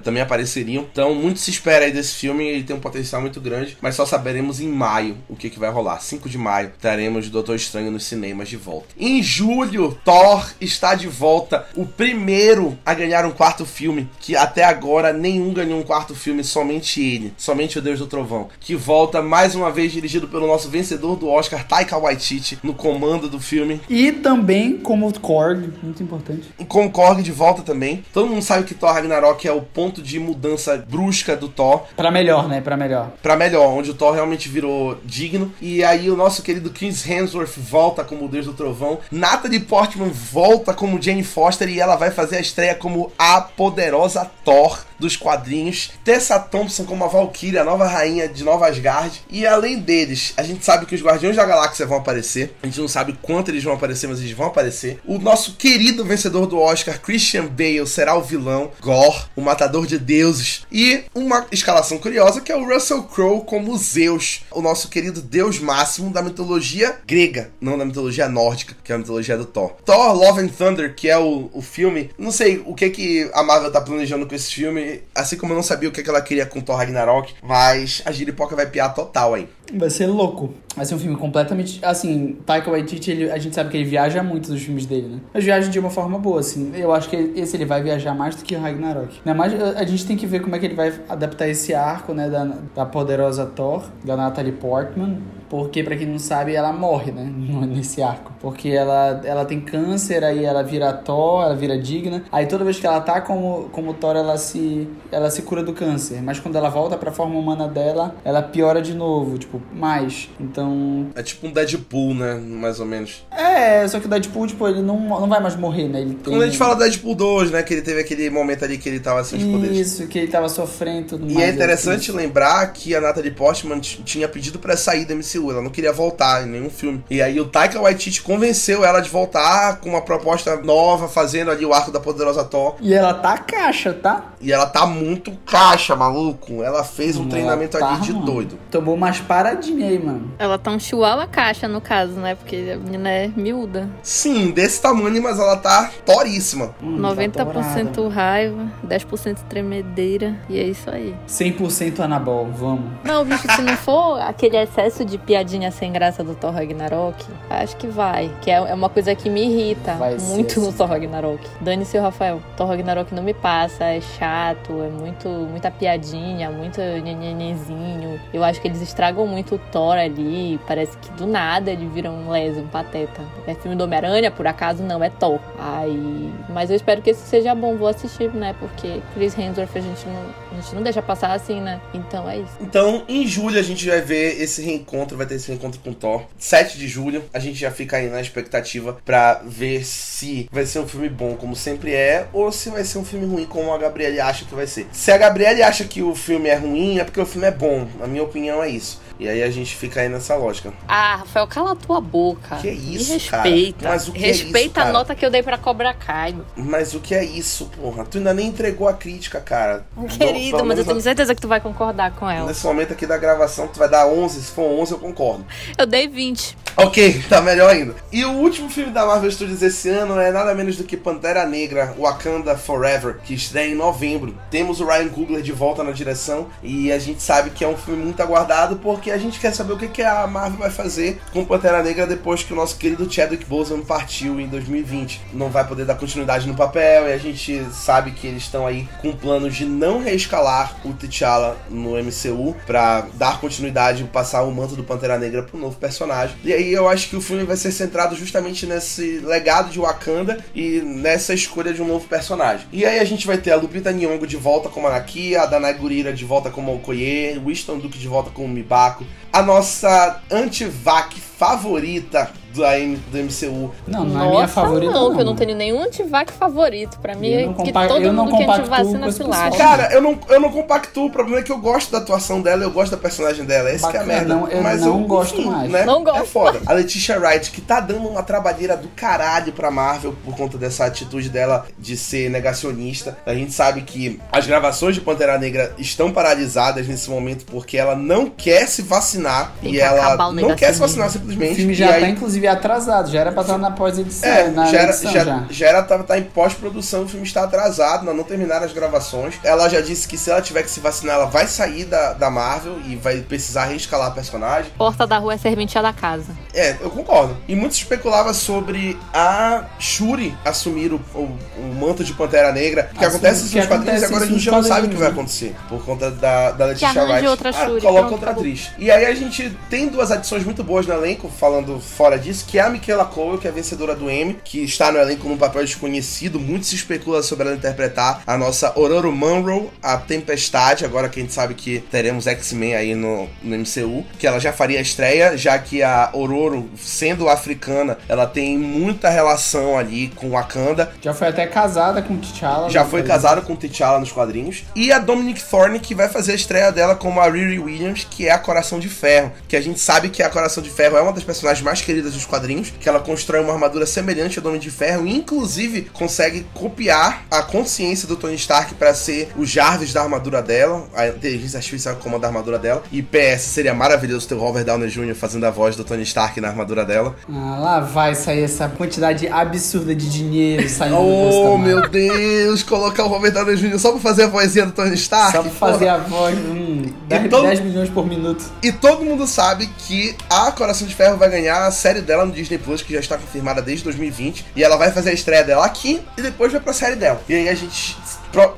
também apareceriam. Então, muito se espera aí desse filme, ele tem um potencial muito grande, mas só saberemos em maio o que, que vai rolar. 5 de maio teremos Doutor Estranho nos cinemas de volta. Em julho, Thor está de volta, o primeiro a ganhar um quarto filme, que até agora nenhum ganhou um quarto filme, somente ele, somente o Deus do Trovão, que volta mais uma vez dirigido pelo nosso vencedor do Oscar, Taika Waititi, no comando do filme.
E também como Korg, muito importante.
E com Korg de volta também. Todo mundo sabe que Thor Ragnarok é o ponto de mudança brusca do Thor Thor.
Pra melhor, né? Pra melhor.
Pra melhor, onde o Thor realmente virou digno. E aí o nosso querido Chris Hemsworth volta como o Deus do Trovão. Natalie Portman volta como Jane Foster e ela vai fazer a estreia como a poderosa Thor dos quadrinhos. Tessa Thompson como a Valkyria, a nova rainha de Nova Asgard. E além deles, a gente sabe que os Guardiões da Galáxia vão aparecer. A gente não sabe quanto eles vão aparecer, mas eles vão aparecer. O nosso querido vencedor do Oscar, Christian Bale, será o vilão Gore, o matador de deuses. E uma escalação curiosa que é o Russell Crowe como Zeus, o nosso querido deus máximo da mitologia grega, não da mitologia nórdica, que é a mitologia do Thor. Thor Love and Thunder, que é o, o filme, não sei o que que a Marvel tá planejando com esse filme, assim como eu não sabia o que, que ela queria com Thor Ragnarok, mas a giripoca vai piar total aí.
Vai ser louco. Vai ser um filme completamente. Assim, Taika Waititi, ele, a gente sabe que ele viaja muito nos filmes dele, né? Mas viaja de uma forma boa, assim. Eu acho que esse ele vai viajar mais do que o Ragnarok. Né? Mas a gente tem que ver como é que ele vai adaptar esse arco, né? Da, da poderosa Thor, da Natalie Portman porque, para quem não sabe, ela morre, né? Nesse arco. Porque ela, ela tem câncer, aí ela vira Thor, ela vira digna. Aí toda vez que ela tá como, como Thor, ela se, ela se cura do câncer. Mas quando ela volta pra forma humana dela, ela piora de novo, tipo, mais. Então Então.
É tipo um Deadpool, né? Mais ou menos.
É, só que o Deadpool, tipo, ele não, não vai mais morrer, né? Ele tem...
Quando a gente fala do Deadpool 2, né? Que ele teve aquele momento ali que ele tava sem os poderes.
Isso, que ele tava sofrendo e tudo
E
mais.
é interessante lembrar que a Natalie Portman tinha pedido pra sair da MCU, ela não queria voltar em nenhum filme. E aí o Taika Waititi convenceu ela de voltar com uma proposta nova, fazendo ali o arco da poderosa Thor.
E ela tá caixa, tá?
E ela tá muito caixa, maluco. Ela fez um
Ela
treinamento
tá,
ali de
mano.
doido.
Tomou umas paradinhas aí, mano.
Ela tá um chihuahua caixa, no caso, né? Porque a menina é miúda.
Sim, desse tamanho, mas ela tá toríssima.
Hum, tá
90%
dourada.
raiva, 10% tremedeira. E é isso aí.
100% Anabol, vamos.
Não, bicho, se não for aquele excesso de piadinha sem graça do Thor Ragnarok, acho que vai. Que é é uma coisa que me irrita
Vai
muito no
assim.
Thor Ragnarok. Dane-se o Rafael. Thor Ragnarok não me passa, é chato, é muito muita piadinha, muito nhenhenhenzinho. Eu acho que eles estragam muito o Thor ali. Parece que do nada ele vira um leso, um pateta. É filme do Homem-Aranha, por acaso não, é Thor. Aí. Mas eu espero que esse seja bom, vou assistir, né? Porque Chris Hemsworth a gente não, a gente não deixa passar assim, né? Então é isso.
Então, em julho a gente vai ver esse reencontro, vai ter esse reencontro com Thor. 7 de julho, a gente já fica aí na expectativa pra ver se vai ser um filme bom, como sempre é, ou se vai ser um filme ruim, como a Gabriele acha que vai ser. Se a Gabriele acha que o filme é ruim, é porque o filme é bom. A minha opinião é isso. E aí a gente fica aí nessa lógica.
Ah, Rafael, cala a tua boca.
Que isso,
Me
cara?
respeita.
Mas o que é
respeita
isso, cara?
a nota que eu dei pra Cobra Kai.
Mas o que é isso, porra? Tu ainda nem entregou a crítica, cara.
Querido, mas eu tenho certeza que tu vai concordar com ela.
Nesse momento aqui da gravação, tu vai dar 11. Se for 11, eu concordo.
Eu dei 20.
Ok, tá melhor ainda. E o último filme da Marvel Studios esse ano é nada menos do que Pantera Negra, Wakanda Forever, que estreia em novembro. Temos o Ryan Coogler de volta na direção e a gente sabe que é um filme muito aguardado porque a gente quer saber o que, a Marvel vai fazer com Pantera Negra depois que o nosso querido Chadwick Boseman partiu em 2020. Não vai poder dar continuidade no papel e a gente sabe que eles estão aí com planos de não reescalar o T'Challa no MCU pra dar continuidade e passar o manto do Pantera Negra pro novo personagem. E aí eu acho que o filme vai ser centrado justamente nesse legado de Wakanda e nessa escolha de um novo personagem. E aí a gente vai ter a Lupita Nyong'o de volta como Anaki, a Danai Gurira de volta como Okoye, Winston Duke de volta como Mibako, a nossa anti-vac favorita do, AM do MCU,
Não, não é
Nossa,
minha favorita.
não,
Não,
que eu não tenho nenhum antivac favorito. Pra mim,
Eu
é que todo
eu não
mundo que
compactuo
antivacina
esse
se lasca.
Cara, eu não, eu não compactuo, o problema é que eu gosto da atuação dela, eu gosto da personagem dela, essa que é a
Bacana,
merda.
não- eu
Mas
não gosto mais.
Né,
Não gosto.
É foda. A Letitia Wright, que tá dando uma trabalheira do caralho pra Marvel por conta dessa atitude dela de ser negacionista. A gente sabe que as gravações de Pantera Negra estão paralisadas nesse momento porque ela não quer se vacinar
Tem
e
que
ela
o
não quer se vacinar
O
simplesmente.
filme
e
já
aí-
tá, atrasado. Já era pra estar na pós-edição.
é,
na
já era,
edição
já,
já.
já era tá, tá em pós-produção, o filme está atrasado, não terminaram as gravações. Ela já disse que se ela tiver que se vacinar, ela vai sair da, da Marvel e vai precisar reescalar a personagem.
Porta da rua é serventia da casa.
É, eu concordo. E muito se especulava sobre a Shuri assumir o, o, o manto de Pantera Negra. Que
Assumir-
acontece nos quadrinhos e agora a gente já não sabe o que vai
né?
acontecer. Por conta da, da Leticia
arranje
Wright.
outra
Ah,
Shuri,
coloca
pronto,
outra
acabou.
atriz. E aí a gente tem duas adições muito boas no elenco, falando fora disso, que é a Michaela Cole, que é a vencedora do Emmy, que está no elenco num papel desconhecido. Muito se especula sobre ela interpretar a nossa Ororo Munro, a Tempestade. Agora que a gente sabe que teremos X-Men aí no, no MCU, que ela já faria a estreia, já que a Ororo, sendo africana, ela tem muita relação ali com Wakanda.
Já foi até casada com T'Challa.
Já
né,
foi casada com T'Challa nos quadrinhos. E a Dominic Thorne, que vai fazer a estreia dela como a Riri Williams, que é a Coração de Ferro. Que a gente sabe que a Coração de Ferro é uma das personagens mais queridas dos quadrinhos. Que ela constrói uma armadura semelhante ao Homem de Ferro. E inclusive consegue copiar a consciência do Tony Stark para ser o Jarvis da armadura dela. A inteligência artificial que comanda a armadura dela. E PS, seria maravilhoso ter o Robert Downey Jr. fazendo a voz do Tony Stark na armadura dela.
Ah, lá vai sair essa quantidade absurda de dinheiro saindo do
Oh, meu Deus! Colocar o Robert Downey Jr. só pra fazer a vozinha do Tony Stark?
Só pra fazer
porra.
a voz, hum, 10,
Então-
10 milhões por minuto.
E todo mundo sabe que a Coração de Ferro vai ganhar a série dela no Disney Plus, que já está confirmada desde 2020. E ela vai fazer a estreia dela aqui e depois vai pra série dela. E aí a gente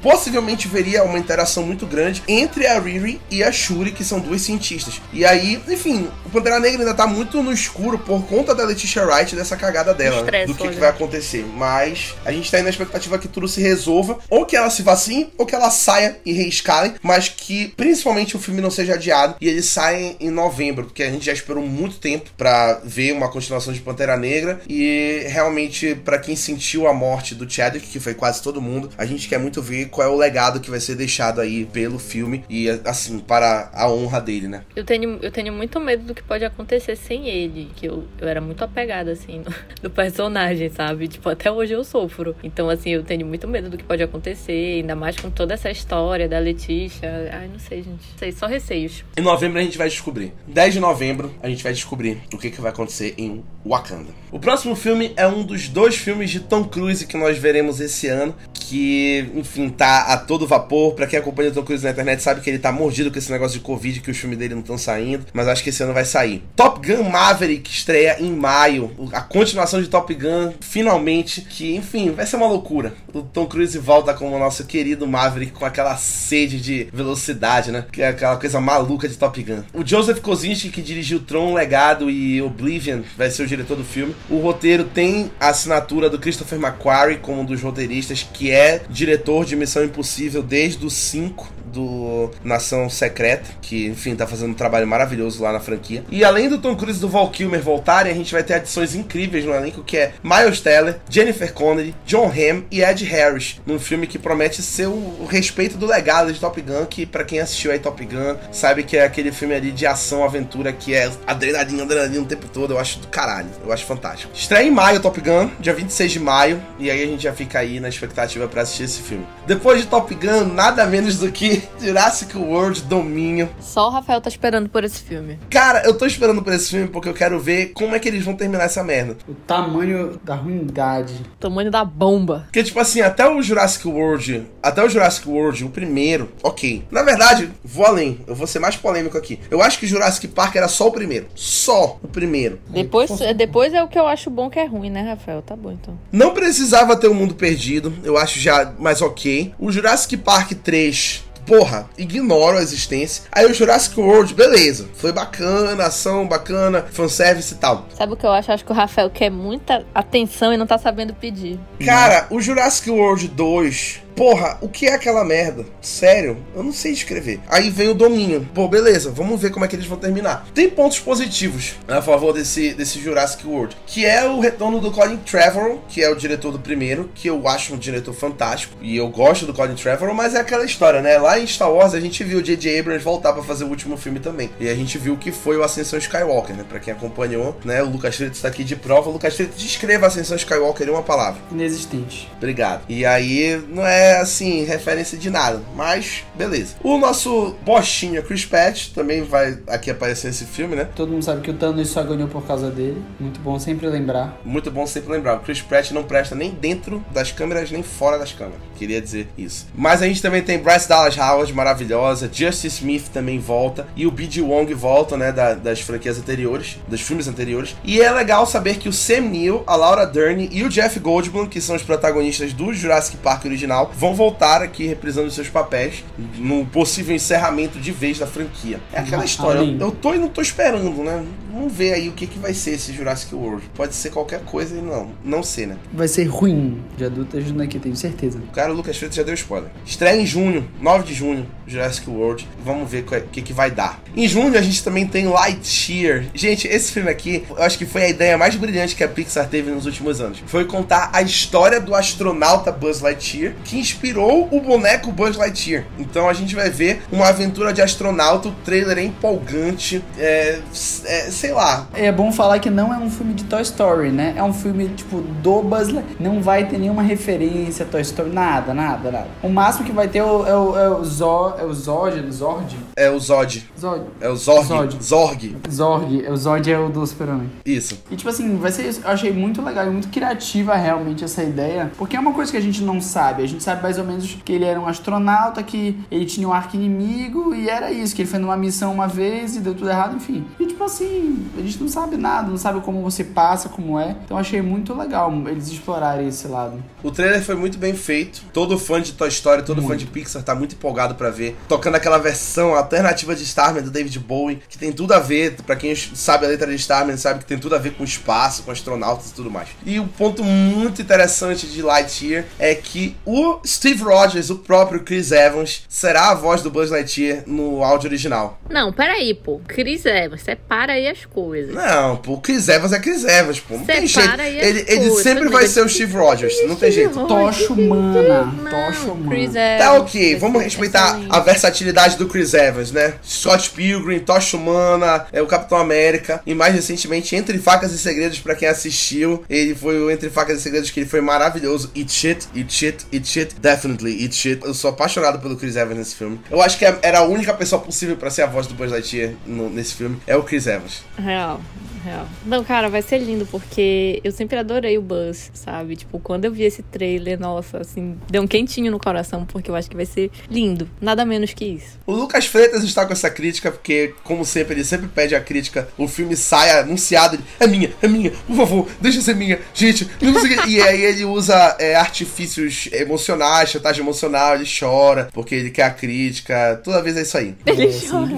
possivelmente veria uma interação muito grande entre a Riri e a Shuri, que são duas cientistas. E aí, enfim, o Pantera Negra ainda tá muito no escuro por conta da Letitia Wright, dessa cagada dela, né? do que, que, vai acontecer. Mas a gente tá aí na expectativa que tudo se resolva, ou que ela se vacine, ou que ela saia e reescale, mas que principalmente o filme não seja adiado e ele saia em novembro, porque a gente já esperou muito tempo para ver uma continuação de Pantera Negra e realmente para quem sentiu a morte do Chadwick, que foi quase todo mundo, a gente quer muito ver qual é o legado que vai ser deixado aí pelo filme e assim para a honra dele, né?
Eu tenho eu tenho muito medo do que pode acontecer sem ele, que eu, eu era muito apegada assim no, do personagem, sabe? Tipo, até hoje eu sofro. Então assim, eu tenho muito medo do que pode acontecer, ainda mais com toda essa história da Letícia. Ai, não sei, gente. Sei, só receios.
Em novembro a gente vai descobrir. 10 de novembro a gente vai descobrir o que, que vai acontecer em Wakanda. O próximo filme é um dos dois filmes de Tom Cruise que nós veremos esse ano, que, enfim, tá a todo vapor. Pra quem acompanha o Tom Cruise na internet sabe que ele tá mordido com esse negócio de Covid, que os filmes dele não estão saindo, mas acho que esse ano vai sair. Top Gun Maverick estreia em maio. A continuação de Top Gun, finalmente, que, enfim, vai ser uma loucura. O Tom Cruise volta como o nosso querido Maverick com aquela sede de velocidade, né? Que é aquela coisa maluca de Top Gun. O Joseph Kosinski, que dirigiu Tron, Legado e Oblivion, vai ser o diretor do filme. O roteiro tem a assinatura do Christopher McQuarrie como um dos roteiristas, que é diretor de Missão Impossível desde o 5 do Nação Secreta, que, enfim, tá fazendo um trabalho maravilhoso lá na franquia. E além do Tom Cruise e do Val Kilmer voltarem, a gente vai ter adições incríveis no elenco, que é Miles Teller, Jennifer Connelly, John Hamm e Ed Harris, num filme que promete ser o, respeito do legado de Top Gun, que para quem assistiu aí Top Gun, sabe que é aquele filme ali de ação, aventura, que é adrenalina, adrenalina o tempo todo, eu acho do caralho, eu acho fantástico. Estreia em maio Top Gun, dia 26 de maio, e aí a gente já fica aí na expectativa para assistir esse filme. Depois de Top Gun, nada menos do que Jurassic World Domínio.
Só o Rafael tá esperando por esse filme.
Cara, eu tô esperando por esse filme porque eu quero ver como é que eles vão terminar essa merda.
O tamanho da ruindade.
O tamanho da bomba.
Porque, tipo assim, até o Jurassic World, até o Jurassic World, o primeiro, ok. Na verdade, vou além, eu vou ser mais polêmico aqui. Eu acho que Jurassic Park era só o primeiro. Só o primeiro.
Depois, depois é o que eu acho bom que é ruim, né, Rafael? Tá bom, então.
Não precisava ter o um mundo perdido, eu acho já mais ok. O Jurassic Park 3 porra, ignoro a existência. Aí o Jurassic World, beleza. Foi bacana, ação bacana, fanservice e tal.
Sabe o que eu acho? Acho que o Rafael quer muita atenção e não tá sabendo pedir.
Cara, o Jurassic World 2 Porra, o que é aquela merda? Sério? Eu não sei escrever. Aí vem o domínio. Pô, beleza, vamos ver como é que eles vão terminar. Tem pontos positivos a favor desse, desse Jurassic World, que é o retorno do Colin Trevorrow, que é o diretor do primeiro, que eu acho um diretor fantástico, e eu gosto do Colin Trevorrow, mas é aquela história, né? Lá em Star Wars a gente viu o J.J. Abrams voltar para fazer o último filme também. E a gente viu que foi o Ascensão Skywalker, né? Pra quem acompanhou, né? O Lucas Freitas tá aqui de prova. O Lucas Freitas descreva a Ascensão Skywalker em uma palavra.
Inexistente.
Obrigado. E aí, não é é, assim, referência de nada. Mas, beleza. O nosso bostinho Chris Patch também vai aqui aparecer nesse filme, né?
Todo mundo sabe que o Thanos só ganhou por causa dele. Muito bom sempre lembrar.
Muito bom sempre lembrar. O Chris Pratt não presta nem dentro das câmeras, nem fora das câmeras. Queria dizer isso. Mas a gente também tem Bryce Dallas Howard, maravilhosa. Justice Smith também volta. E o B.G. Wong volta, né? Da, das franquias anteriores, dos filmes anteriores. E é legal saber que o Sam Neill, a Laura Dern e o Jeff Goldblum, que são os protagonistas do Jurassic Park original, vão voltar aqui reprisando seus papéis no possível encerramento de vez da franquia. É aquela história. Eu, eu tô e não tô esperando, né? Vamos ver aí o que, que vai ser esse Jurassic World. Pode ser qualquer coisa e não, não ser, né?
Vai ser ruim. Já adulto ajuda aqui, tenho certeza.
O cara, o Lucas Freitas já deu spoiler. Estreia em junho, 9 de junho, Jurassic World. Vamos ver o é, que, que vai dar. Em junho a gente também tem Lightyear. Gente, esse filme aqui, eu acho que foi a ideia mais brilhante que a Pixar teve nos últimos anos. Foi contar a história do astronauta Buzz Lightyear, que inspirou o boneco Buzz Lightyear. Então a gente vai ver uma aventura de astronauta, o trailer é empolgante, é, é, sei lá.
É bom falar que não é um filme de Toy Story, né? É um filme, tipo, do Buzz Lightyear. Não vai ter nenhuma referência a Toy Story, nada, nada, nada. O máximo que vai ter é o, é o, é o, Zod, é o Zod, Zord?
É o Zod.
Zod.
É o Zorg. Zod. Zorg.
Zorg. O Zod é o do Super-Homem.
Isso.
E, tipo assim, vai ser. Eu achei muito legal e muito criativa realmente essa ideia, porque é uma coisa que a gente não sabe. A gente sabe sabe mais ou menos que ele era um astronauta, que ele tinha um arco inimigo e era isso, que ele foi numa missão uma vez e deu tudo errado, enfim. E tipo assim, a gente não sabe nada, não sabe como você passa, como é. Então achei muito legal eles explorarem esse lado.
O trailer foi muito bem feito. Todo fã de Toy Story, todo muito. fã de Pixar tá muito empolgado para ver. Tocando aquela versão alternativa de Starman do David Bowie, que tem tudo a ver, para quem sabe a letra de Starman, sabe que tem tudo a ver com espaço, com astronautas e tudo mais. E o um ponto muito interessante de Lightyear é que o Steve Rogers, o próprio Chris Evans, será a voz do Buzz Lightyear no áudio original.
Não, peraí, pô. Chris Evans, separa aí as coisas.
Não, pô, Chris Evans é Chris Evans, pô. Não separa tem jeito. Ele, ele sempre vai ser o Steve Rogers, não tem jeito.
Tocha humana. Tocha humana.
Tá ok, vamos respeitar a versatilidade do Chris Evans, né? Scott Pilgrim, Tocha Humana, é o Capitão América e mais recentemente Entre Facas e Segredos para quem assistiu, ele foi o Entre Facas e Segredos que ele foi maravilhoso. Eat shit, eat shit, eat shit, definitely eat shit. Eu sou apaixonado pelo Chris Evans nesse filme. Eu acho que era a única pessoa possível para ser a voz do Buzz Lightyear no, nesse filme, é o Chris Evans.
Real real. Não, cara, vai ser lindo, porque eu sempre adorei o Buzz, sabe? Tipo, quando eu vi esse trailer, nossa, assim, deu um quentinho no coração, porque eu acho que vai ser lindo. Nada menos que isso.
O Lucas Freitas está com essa crítica, porque, como sempre, ele sempre pede a crítica, o filme sai anunciado, ele, é minha, é minha, por favor, deixa ser minha, gente, não sei E aí ele usa é, artifícios emocionais, chantagem emocional, ele chora, porque ele quer a chrítica, toda vez é isso aí.
Ele é, chora.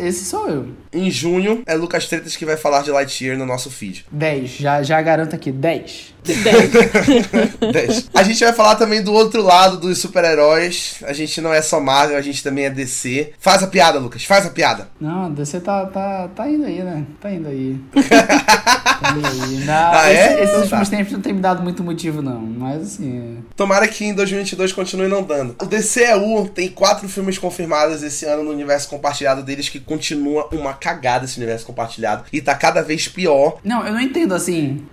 Esse sou eu.
Em junho, é Lucas Freitas que vai falar de Lightyear no nosso feed.
10, já, já garanto aqui, 10.
10. A gente vai falar também do outro lado dos super-heróis. A gente não é só Marvel, a gente também é DC. Faz a piada, Lucas, faz a piada.
Não, a DC tá, tá, tá indo aí, né? Tá indo aí. tá indo aí. Não, ah, esse, é? Esses então, últimos tá. tempos não tem me dado muito motivo, não. Mas assim.
Tomara que em 2022 continue não dando. O DCEU tem quatro filmes confirmados esse ano no universo compartilhado deles, que continua uma cagada esse universo compartilhado. E tá cada vez pior.
Não, eu não entendo assim.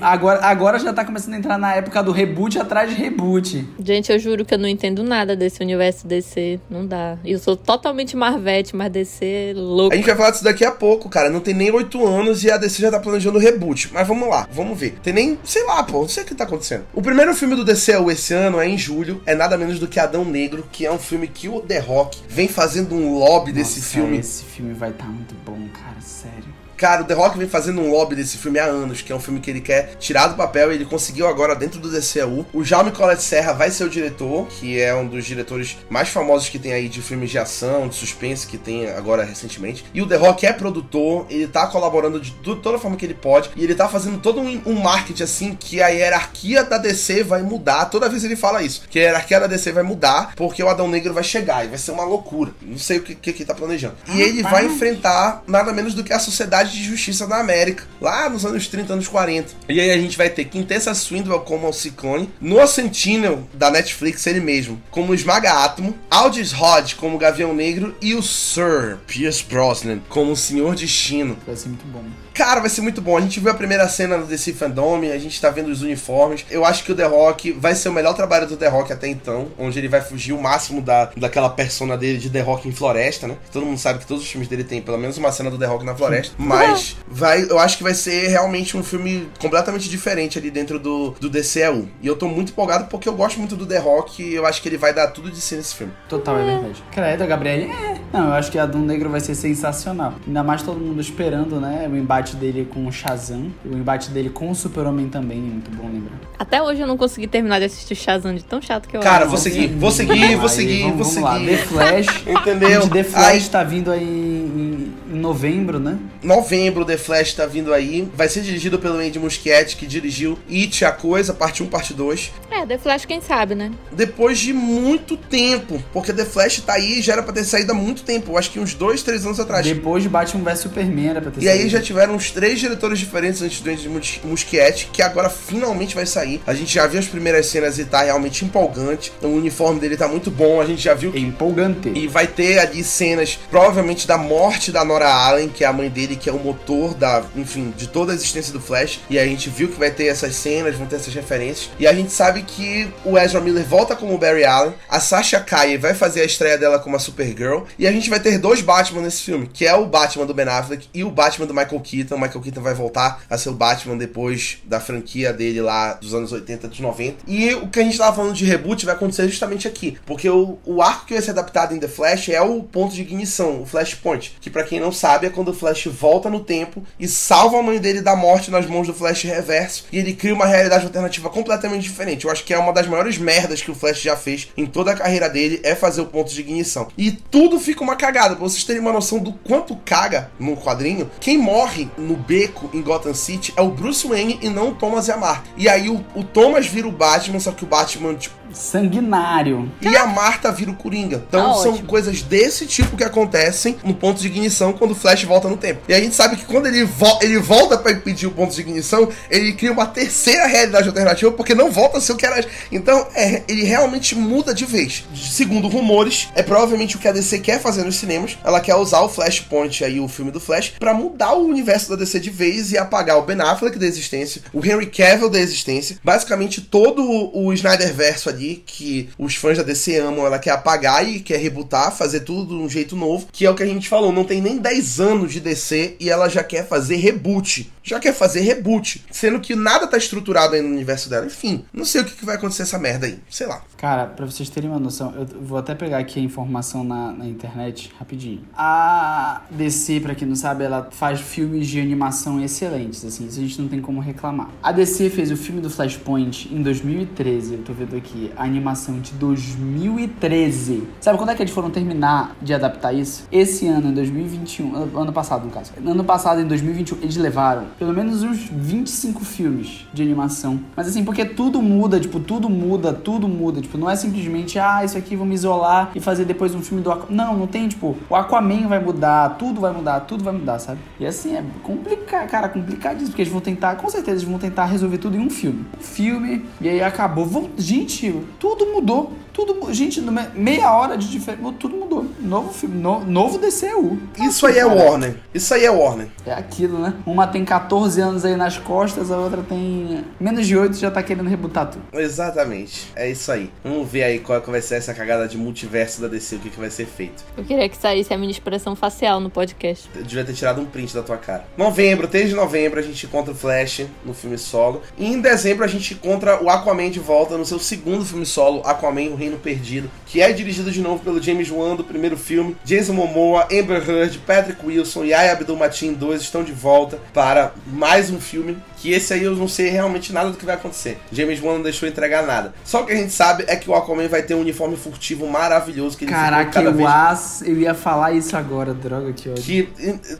Agora agora já tá começando a entrar na época do reboot atrás de reboot.
Gente, eu juro que eu não entendo nada desse universo DC. Não dá. Eu sou totalmente Marvete, mas DC é louco.
A gente vai falar disso daqui a pouco, cara. Não tem nem oito anos e a DC já tá planejando o reboot. Mas vamos lá, vamos ver. Tem nem, sei lá, pô, não sei o que tá acontecendo. O primeiro filme do DCU esse ano é em julho. É nada menos do que Adão Negro, que é um filme que o The Rock vem fazendo um lobby Nossa, desse filme.
Esse filme vai estar tá muito bom, cara, sério.
Cara, o The Rock vem fazendo um lobby desse filme há anos, que é um filme que ele quer tirar do papel e ele conseguiu agora dentro do DCU. O Jaume Colette Serra vai ser o diretor, que é um dos diretores mais famosos que tem aí de filmes de ação, de suspense que tem agora recentemente. E o The Rock é produtor, ele tá colaborando de toda a forma que ele pode e ele tá fazendo todo um, um marketing assim que a hierarquia da DC vai mudar. Toda vez ele fala isso, que a hierarquia da DC vai mudar porque o Adão Negro vai chegar e vai ser uma loucura. Não sei o que, que, que ele tá planejando. E ele vai enfrentar nada menos do que a sociedade de Justiça da América, lá nos anos 30, anos 40. E aí a gente vai ter Quintessa Swindwell como o Ciclone, Noah Sentinel da Netflix, ele mesmo, como Esmaga Átomo, Aldis Rod como Gavião Negro e o Sir Pierce Brosnan como o Senhor Destino.
Vai ser muito bom.
Cara, vai ser muito bom. A gente viu a primeira cena do DC Fandom, a gente tá vendo os uniformes. Eu acho que o The Rock vai ser o melhor trabalho do The Rock até então, onde ele vai fugir o máximo da, daquela persona dele de The Rock em floresta, né? Todo mundo sabe que todos os filmes dele tem pelo menos uma cena do The Rock na floresta. Mas vai, eu acho que vai ser realmente um filme completamente diferente ali dentro do, do DCEU. E eu tô muito empolgado porque eu gosto muito do The Rock e eu acho que ele vai dar tudo de si nesse filme.
Total, é verdade. Credo, Gabriel. É. Não, eu acho que a Doom Negro vai ser sensacional. Ainda mais todo mundo esperando, né? O embate dele com o Shazam, o embate dele com o Super-Homem também, muito bom lembrar.
Até hoje eu não consegui terminar de assistir Shazam de tão chato que eu
Cara, vou seguir, vou seguir, vou seguir,
vamos,
vou
vamos
seguir.
Lá. The Flash.
Entendeu?
The Flash Ai. tá vindo aí em, em, novembro, né?
Novembro, The Flash tá vindo aí. Vai ser dirigido pelo Andy Muschietti, que dirigiu It, A Coisa, parte 1, parte 2.
É, The Flash quem sabe, né?
Depois de muito tempo, porque The Flash tá aí já era pra ter saído há muito tempo. Eu acho que uns 2, 3 anos atrás.
Depois de Batman vs Superman era pra ter
e
saído.
Aí já tiveram uns três diretores diferentes antes do Andy Muschietti, que agora finalmente vai sair. A gente já viu as primeiras cenas e tá realmente empolgante. O uniforme dele tá muito bom, a gente já viu.
Que... Empolgante.
E vai ter ali cenas, provavelmente, da morte da Nora Allen, que é a mãe dele, que é o motor da, enfim, de toda a existência do Flash. E a gente viu que vai ter essas cenas, vão ter essas referências. E a gente sabe que o Ezra Miller volta como Barry Allen. A Sasha Calle vai fazer a estreia dela como a Supergirl. E A gente vai ter dois Batman nesse filme, que é o Batman do Ben Affleck e o Batman do Michael Keaton. O Michael Keaton vai voltar a ser o Batman depois da franquia dele lá dos anos 80, dos 90. E o que a gente tava falando de reboot vai acontecer justamente aqui, porque o, o arco que vai ser adaptado em The Flash é o ponto de ignição, o Flashpoint, que para quem não sabe é quando o Flash volta no tempo e salva a mãe dele da morte nas mãos do Flash Reverso e ele cria uma realidade alternativa completamente diferente. Eu acho que é uma das maiores merdas que o Flash já fez em toda a carreira dele é fazer o ponto de ignição. E tudo fica uma cagada, pra vocês terem uma noção do quanto caga no quadrinho. Quem morre no beco em Gotham City é o Bruce Wayne e não o Thomas a Martha. E aí o, o Thomas vira o Batman, só que o Batman, tipo,
sanguinário.
E a Marta vira o Coringa. Então
Ah,
são
ótimo.
coisas desse tipo que acontecem no ponto de ignição quando o Flash volta no tempo. E a gente sabe que quando ele, vo ele volta pra impedir o ponto de ignição, ele cria uma terceira realidade alternativa porque não volta a ser o que era. Então, é, ele realmente muda de vez. Segundo rumores, é provavelmente o que a DC quer fazer nos cinemas. Ela quer usar o Flashpoint aí, o filme do Flash, pra mudar o universo da DC de vez e apagar o Ben Affleck da existência, o Henry Cavill da existência, basicamente todo o Snyderverso ali que os fãs da DC amam, ela quer apagar e quer rebootar, fazer tudo de um jeito novo, que é o que a gente falou, não tem nem 10 anos de DC e ela já quer fazer reboot. Já quer fazer reboot, sendo que nada tá estruturado aí no universo dela. Enfim, não sei o que, que vai acontecer essa merda aí, sei lá.
Cara, pra vocês terem uma noção, eu vou até pegar aqui a informação na, na internet rapidinho. A DC, pra quem não sabe, ela faz filmes de animação excelentes, assim, isso a gente não tem como reclamar. A DC fez o filme do Flashpoint em 2013, eu tô vendo aqui, a animação de 2013. Sabe quando é que eles foram terminar de adaptar isso? Esse ano, em 2021, ano- ano passado, no caso. Ano passado, em 2021, eles levaram pelo menos uns 25 filmes de animação. Mas assim, porque tudo muda, tipo, tudo muda, tudo muda. Tipo, não é simplesmente, ah, isso aqui vamos isolar e fazer depois um filme do Aquaman. Não, não tem, tipo, o Aquaman vai mudar, tudo vai mudar, tudo vai mudar, sabe? E assim, é complicado, cara, complicadíssimo, porque eles vão tentar, com certeza, eles vão tentar resolver tudo em um filme. Um filme, e aí acabou. Vão- gente, tudo mudou. Tudo, gente, meia hora de diferença, tudo mudou. Novo filme, no- novo DCU.
Isso aí é
Cara,
Warner. Isso aí é Warner.
É aquilo, né? Uma tem 14 anos aí nas costas, a outra tem menos de 8 e já tá querendo rebutar tudo.
Exatamente. É isso aí. Vamos ver aí qual é que vai ser essa cagada de multiverso da DC, o que, que vai ser feito.
Eu queria que saísse a minha expressão facial no podcast.
Eu devia ter tirado um print da tua cara. Novembro, 3 de novembro, a gente encontra o Flash no filme solo. E em dezembro a gente encontra o Aquaman de volta no seu segundo filme solo, Aquaman, o Reino Perdido, que é dirigido de novo pelo James Wan do primeiro filme. Jason Momoa, Amber Heard, Patrick Wilson e Yaya Abdul-Mateen 2 estão de volta para mais um filme. Que esse aí eu não sei realmente nada do que vai acontecer. James Wan não deixou entregar nada. Só o que a gente sabe é que o Aquaman vai ter um uniforme furtivo maravilhoso que ele
Caraca,
cada
eu,
vez
as, eu ia falar isso agora, droga, que ódio.
que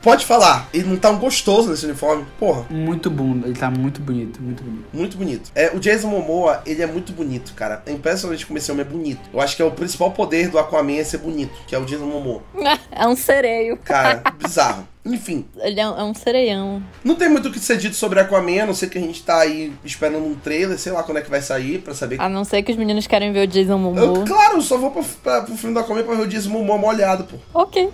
pode falar, ele não tá um gostoso nesse uniforme. Porra,
Muito bom, ele tá muito bonito, muito bonito.
muito bonito. É, o Jason Momoa, ele é muito bonito, cara. É impressionante como esse homem é bonito. Eu acho que é o principal poder do Aquaman é ser bonito, que é o Jason Momoa.
É um sereio.
Cara, bizarro. Enfim,
Ele é um, é um sereião.
não tem muito o que ser dito sobre Aquaman, a não ser que a gente tá aí esperando um trailer, sei lá quando é que vai sair, pra saber.
A não ser que os meninos querem ver o Jason
Eu,
Momoa.
claro, eu só vou pra, pra, pro filme do Aquaman pra ver o Jason Momoa molhado, pô.
Ok.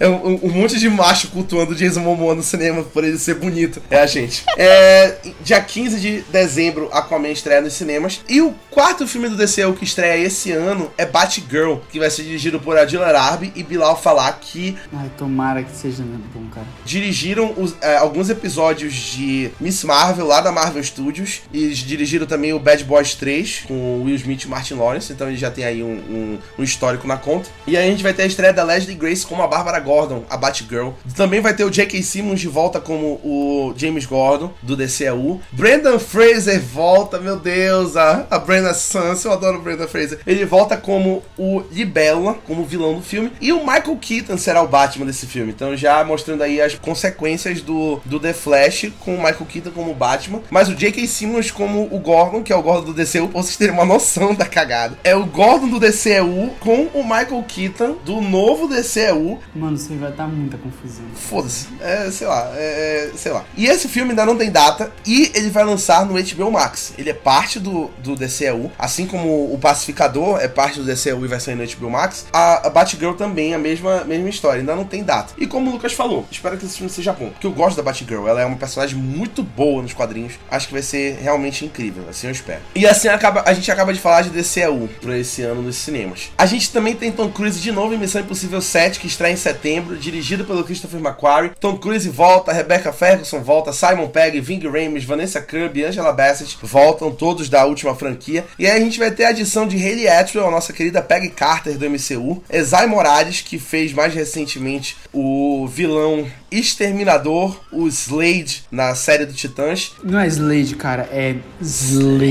É um, um monte de macho cultuando o Jason Momoa no cinema por ele ser bonito. É a gente. É, dia 15 de dezembro, Aquaman estreia nos cinemas. E o quarto filme do DCU que estreia esse ano é Batgirl, que vai ser dirigido por Adil Arabi e Bilal Fallah, que
Ai, tomara que seja bom, cara.
dirigiram os- é, alguns episódios de Miss Marvel lá da Marvel Studios. E dirigiram também o Bad Boys 3 com Will Smith e Martin Lawrence. Então eles já tem aí um, um- um histórico na conta. E aí a gente vai ter a estreia da Leslie Grace como a Bárbara Gordon, a Batgirl. Também vai ter o J.K. Simmons de volta como o James Gordon, do DCU. Brendan Fraser volta, meu Deus, a, a Brenda Sansa, eu adoro o Brendan Fraser. Ele volta como o Libella, como vilão do filme. E o Michael Keaton será o Batman desse filme. Então já mostrando aí as consequências do, do The Flash com o Michael Keaton como Batman. Mas o J.K. Simmons como o Gordon, que é o Gordon do DCU, pra vocês terem uma noção da cagada. É o Gordon do DCU com o Michael Keaton do novo DCU
Mano, isso aí vai dar muita confusão.
Foda-se. É, sei lá, é, é, sei lá. E esse filme ainda não tem data e ele vai lançar no HBO Max. Ele é parte do, do DCU, assim como o Pacificador é parte do DCU e vai sair no HBO Max. A, a Batgirl também, a mesma, mesma história, ainda não tem data. E como o Lucas falou, espero que esse filme seja bom. Porque eu gosto da Batgirl, ela é uma personagem muito boa nos quadrinhos. Acho que vai ser realmente incrível, assim eu espero. E assim acaba, a gente acaba de falar de DCU pra esse ano nos cinemas. A gente também tem Tom Cruise de novo em Missão Impossível 7, que estreia em setembro, dirigido pelo Christopher McQuarrie. Tom Cruise volta, Rebecca Ferguson volta, Simon Pegg, Ving Rhames, Vanessa Kirby, Angela Bassett voltam todos da última franquia. E aí a gente vai ter a adição de Haley Atwell, a nossa querida Peggy Carter do MCU, Ezai Morales, que fez mais recentemente o vilão Exterminador, o Slade, na série do Titãs.
Não é Slade, cara, é Slade.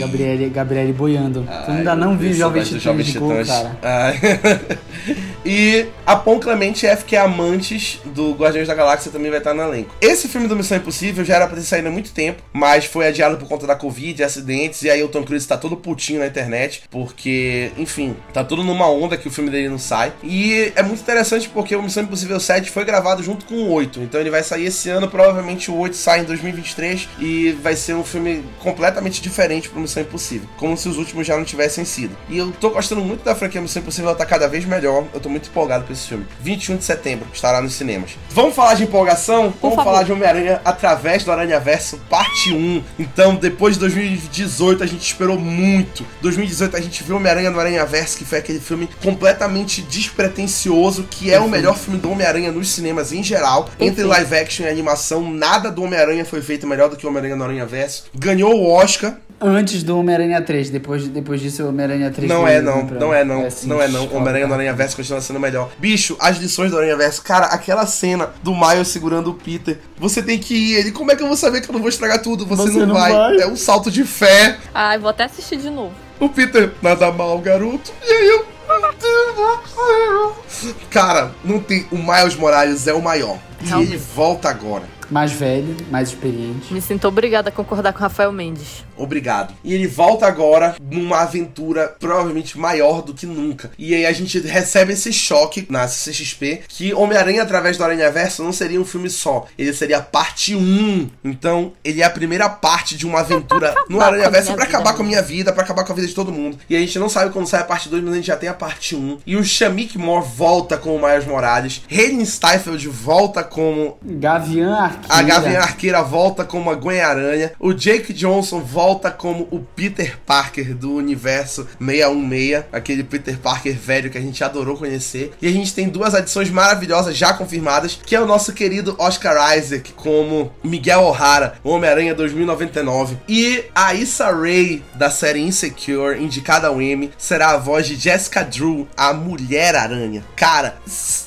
Gabriele, Gabriele boiando. tu ainda não viu Jovem Titãs Jovem de Gol, cara.
e a Pon Clemente F, que é amantes do Guardiões da Galáxia, também vai estar no elenco. Esse filme do Missão Impossível já era pra ter saído há muito tempo, mas foi adiado por conta da Covid, acidentes, e aí o Tom Cruise tá todo putinho na internet, porque, enfim, tá tudo numa onda que o filme dele não sai. E é muito interessante porque o Missão Impossível 7 foi gravado junto com o 8, então ele vai sair esse ano, provavelmente o 8 sai em 2023 e vai ser um filme completamente diferente pro Missão Impossível, como se os últimos já não tivessem sido. E eu tô gostando muito da franquia Missão Impossível, ela tá cada vez melhor, eu tô muito empolgado com esse filme. 21 de setembro estará nos cinemas. Vamos falar de empolgação? Por Vamos favor. falar de Homem-Aranha através do Aranha Verso parte 1. Então, depois de 2018 a gente esperou muito. 2018 a gente viu Homem-Aranha no Aranha Verso, que foi aquele filme completamente despretensioso, que é o melhor filme do Homem-Aranha nos cinemas em geral. Entre live action e animação, nada do Homem-Aranha foi feito melhor do que o Homem-Aranha no Aranha Verso. Ganhou o Oscar
Antes do Homem-Aranha 3, depois, depois disso o Homem-Aranha 3
Não é não, pra... não é não, é assim, não é não. Homem-Aranha no Aranha Verso continua sendo melhor. Bicho, as lições do Aranha Verso, cara, aquela cena do Miles segurando o Peter, você tem que ir. Ele, como é que eu vou saber que eu não vou estragar tudo? Você, você não, não vai. vai. É um salto de fé.
Ai, vou até assistir de novo.
O Peter, nada mal, garoto. E aí eu. Cara, não tem. O Miles Morales é o maior. Realmente. E ele volta agora
mais velho, mais experiente.
Me sinto obrigada a concordar com Rafael Mendes.
Obrigado. E ele volta agora numa aventura provavelmente maior do que nunca. E aí a gente recebe esse choque na CCXP que Homem-Aranha através do Aranha Verso não seria um filme só. Ele seria a parte 1. Então, ele é a primeira parte de uma aventura no Aranha Verso para acabar com a minha vida, para acabar com a vida de todo mundo. E a gente não sabe quando sai a parte 2, mas a gente já tem a parte 1. E o Shamik Moore volta como Miles Morales. Hayden Steinfeld volta como
Gavião
a Gavião Arqueira volta como a Gwen-Aranha. O Jake Johnson volta como o Peter Parker do universo 616. Aquele Peter Parker velho que a gente adorou conhecer. E a gente tem duas adições maravilhosas já confirmadas, que é o nosso querido Oscar Isaac como Miguel O'Hara, Homem-Aranha 2099. E a Issa Rae, da série Insecure, indicada ao Emmy, será a voz de Jessica Drew, a Mulher-Aranha. Cara,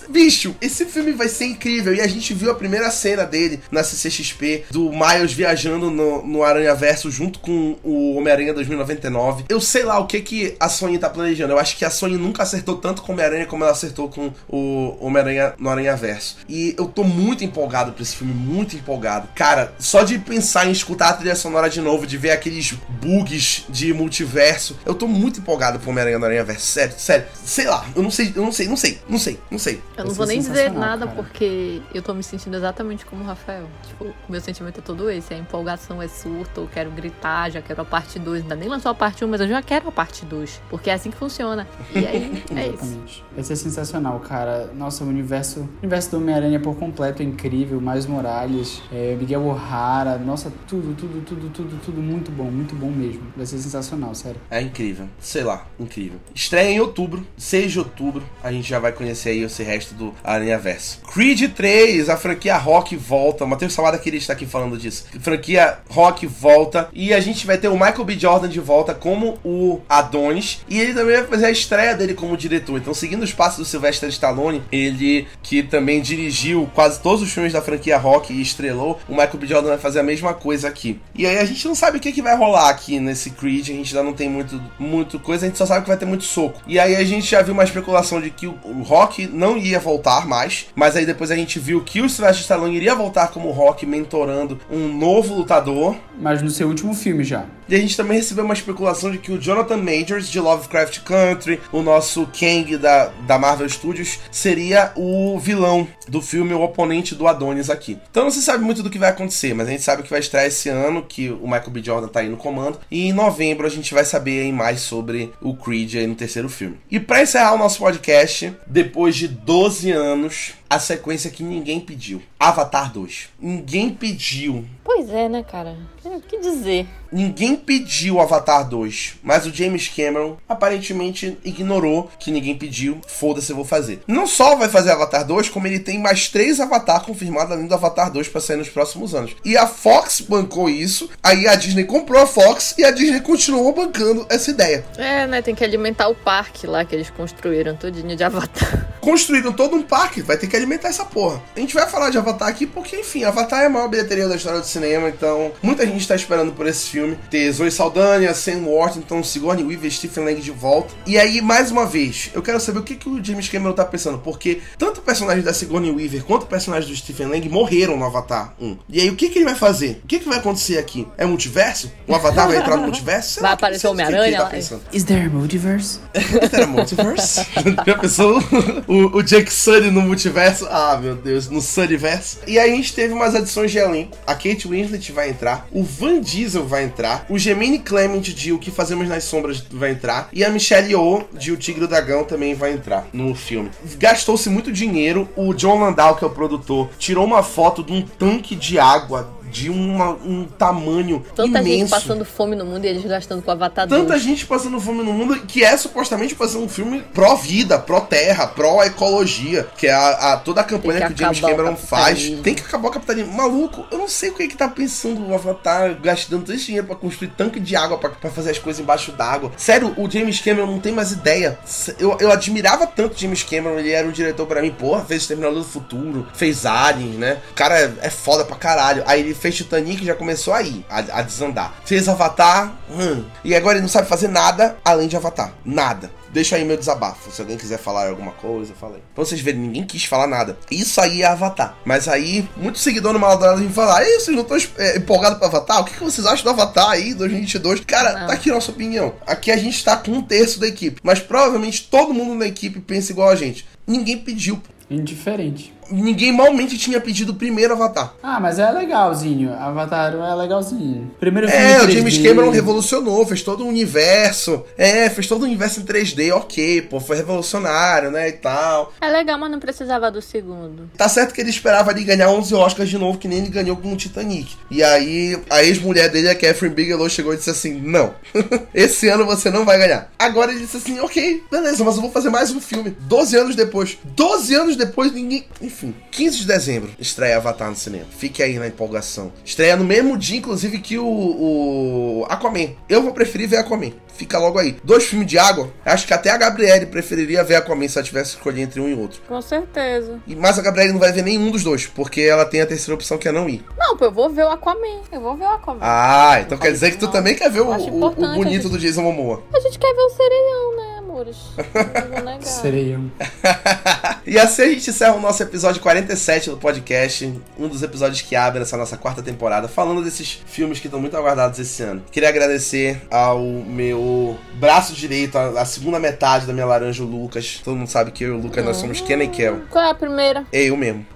bicho, esse filme vai ser incrível. E a gente viu a primeira cena dele na CCXP, do Miles viajando no, no Aranha Verso junto com o Homem-Aranha 2099. Eu sei lá o que que a Sony tá planejando. Eu acho que a Sony nunca acertou tanto com o Homem-Aranha como ela acertou com o Homem-Aranha no Aranha Verso. E eu tô muito empolgado pra esse filme, muito empolgado. Cara, só de pensar em escutar a trilha sonora de novo, de ver aqueles bugs de multiverso, eu tô muito empolgado pro Homem-Aranha no Aranha Verso. Sério, sério. Sei lá, eu não sei, eu não sei, não sei, não sei, não sei.
Eu não vou nem dizer nada cara. porque eu tô me sentindo exatamente como o Rafael. Rafael. Tipo, o meu sentimento é todo esse. A empolgação é surto, eu quero gritar, já quero a parte 2. Ainda nem lançou a parte 1, mas eu já quero a parte 2. Porque é assim que funciona. E aí, é isso.
Vai ser sensacional, cara. Nossa, o universo, o universo do Homem-Aranha por completo é incrível. Mais Morales, é, Miguel O'Hara. Nossa, tudo, tudo, tudo, tudo, tudo muito bom, muito bom mesmo. Vai ser sensacional, sério.
É incrível. Sei lá, incrível. Estreia em outubro, 6 de outubro. A gente já vai conhecer aí esse resto do Aranha Verso. Creed 3, a franquia Rock volta volta. O Matheus Salada queria estar aqui falando disso. Franquia Rock volta. E a gente vai ter o Michael B. Jordan de volta como o Adonis. E ele também vai fazer a estreia dele como diretor. Então, seguindo os passos do Sylvester Stallone, ele que também dirigiu quase todos os filmes da franquia Rock e estrelou, o Michael B. Jordan vai fazer a mesma coisa aqui. E aí a gente não sabe o que, que vai rolar aqui nesse Creed. A gente ainda não tem muito, muito coisa, a gente só sabe que vai ter muito soco. E aí a gente já viu uma especulação de que o, Rock não ia voltar mais. Mas aí depois a gente viu que o Sylvester Stallone iria voltar como Rock mentorando um novo lutador.
Mas no seu último filme já.
E a gente também recebeu uma especulação de que o Jonathan Majors, de Lovecraft Country, o nosso Kang da, da Marvel Studios, seria o vilão do filme, o oponente do Adonis aqui. Então não se sabe muito do que vai acontecer, mas a gente sabe que vai estrear esse ano, que o Michael B. Jordan tá aí no comando. E em novembro a gente vai saber aí mais sobre o Creed aí no terceiro filme. E para encerrar o nosso podcast, depois de 12 anos, a sequência que ninguém pediu. Avatar 2. Ninguém pediu.
Pois é, né, cara? O que dizer?
Ninguém pediu Avatar 2, mas o James Cameron aparentemente ignorou que ninguém pediu. Foda-se, eu vou fazer. Não só vai fazer Avatar 2, como ele tem mais três Avatar confirmados além do Avatar 2 para sair nos próximos anos. E a Fox bancou isso, aí a Disney comprou a Fox e a Disney continuou bancando essa ideia.
É, né? Tem que alimentar o parque lá que eles construíram, todinho de Avatar.
Construíram todo um parque, vai ter que alimentar essa porra. A gente vai falar de Avatar aqui porque, enfim, Avatar é a maior bilheteria da história do cinema, então muita gente tá esperando por esse filme. Ter Zoe Saldanha, Sam Worthington, Sigourney Weaver, Stephen Lang de volta. E aí, mais uma vez, eu quero saber o que, que o James Cameron tá pensando, porque tanto o personagem da Sigourney Weaver quanto o personagem do Stephen Lang morreram no Avatar 1. E aí, o que, que ele vai fazer? O que, que vai acontecer aqui? É multiverso? O Avatar vai entrar no multiverso? Sei
vai
lá,
aparecer
o
Homem-Aranha
tá pensando.
Is there a multiverse?
Is there a multiverse? Já pensou o, o Jake Sully no multiverso? Ah, meu Deus, no Sunnyverse. E aí a gente teve umas adições de elenco. A Kate Winslet vai entrar, o Van Diesel vai entrar, o Gemini Clement de O Que Fazemos nas Sombras vai entrar, e a Michelle Yeoh de O Tigre e o Dragão também vai entrar no filme. Gastou-se muito dinheiro, o John Landau, que é o produtor, tirou uma foto de um tanque de água de uma- um tamanho
Tanta
imenso.
gente passando fome no mundo e eles gastando com Avatar
Tanta
2.
gente passando fome no mundo que é supostamente pra ser um filme pró-vida, pró-terra, pró-ecologia, que é a, a- toda a campanha que,
que
o James
acabar o
Cameron faz. Tem que acabar o capitalismo. Maluco, eu não sei o que é que tá pensando o Avatar gastando esse dinheiro pra construir tanque de água, pra, pra fazer as coisas embaixo d'água. Sério, o James Cameron não tem mais ideia. Eu, eu admirava tanto o James Cameron, ele era um diretor pra mim, porra, fez Terminador do Futuro, fez Alien, né? O cara é, é foda pra caralho. Aí ele fez Titanic e já começou aí, a, a desandar. Fez Avatar, hum, e agora ele não sabe fazer nada além de Avatar. Nada. Deixa aí meu desabafo. Se alguém quiser falar alguma coisa, fala aí. Pra vocês verem, ninguém quis falar nada. Isso aí é Avatar. Mas aí, muito seguidor no Maladado vem falar: Ei, vocês não estão é, empolgados pra Avatar? O que, que vocês acham do Avatar aí, 2022? Cara,
Não.
tá aqui a nossa opinião. Aqui a gente tá com um terço da equipe. Mas provavelmente todo mundo na equipe pensa igual a gente. Ninguém pediu.
Indiferente.
Ninguém malmente tinha pedido o primeiro Avatar.
Ah, mas é legalzinho. Avatar é legalzinho. Primeiro filme
É, o
3D.
James Cameron revolucionou, fez todo o universo. É, fez todo o universo em 3D, ok, pô, foi revolucionário, né, e tal.
É legal, mas não precisava do segundo.
Tá certo que ele esperava ali ganhar 11 Oscars de novo, que nem ele ganhou com o Titanic. E aí, a ex-mulher dele, a Catherine Bigelow, chegou e disse assim: Não, esse ano você não vai ganhar. Agora ele disse assim: Ok, beleza, mas eu vou fazer mais um filme. 12 anos depois. 12 anos depois, ninguém. Enfim, 15 de dezembro, estreia Avatar no cinema. Fique aí na empolgação. Estreia no mesmo dia, inclusive, que o, o Aquaman. Eu vou preferir ver Aquaman. Fica logo aí. Dois filmes de água. Acho que até a Gabriele preferiria ver Aquaman se ela tivesse que escolher entre um e outro.
Com certeza.
E- Mas a Gabriele não vai ver nenhum dos dois, porque ela tem a terceira opção que é não ir.
Não, eu vou ver o Aquaman. Eu vou ver o Aquaman.
Ah, então quer dizer que tu
Não.
também quer ver o, o- o bonito
gente-
do Jason Momoa.
A gente quer ver o sereião, né, amores? Não vou negar.
Sereiam.
E assim a gente encerra o nosso episódio 47 do podcast, um dos episódios que abre essa nossa quarta temporada, falando desses filmes que estão muito aguardados esse ano. Queria agradecer ao meu braço direito, a, a segunda metade da minha laranja, o Lucas. Todo mundo sabe que eu e o Lucas nós somos Ken e Kel.
Qual é a primeira?
É eu mesmo.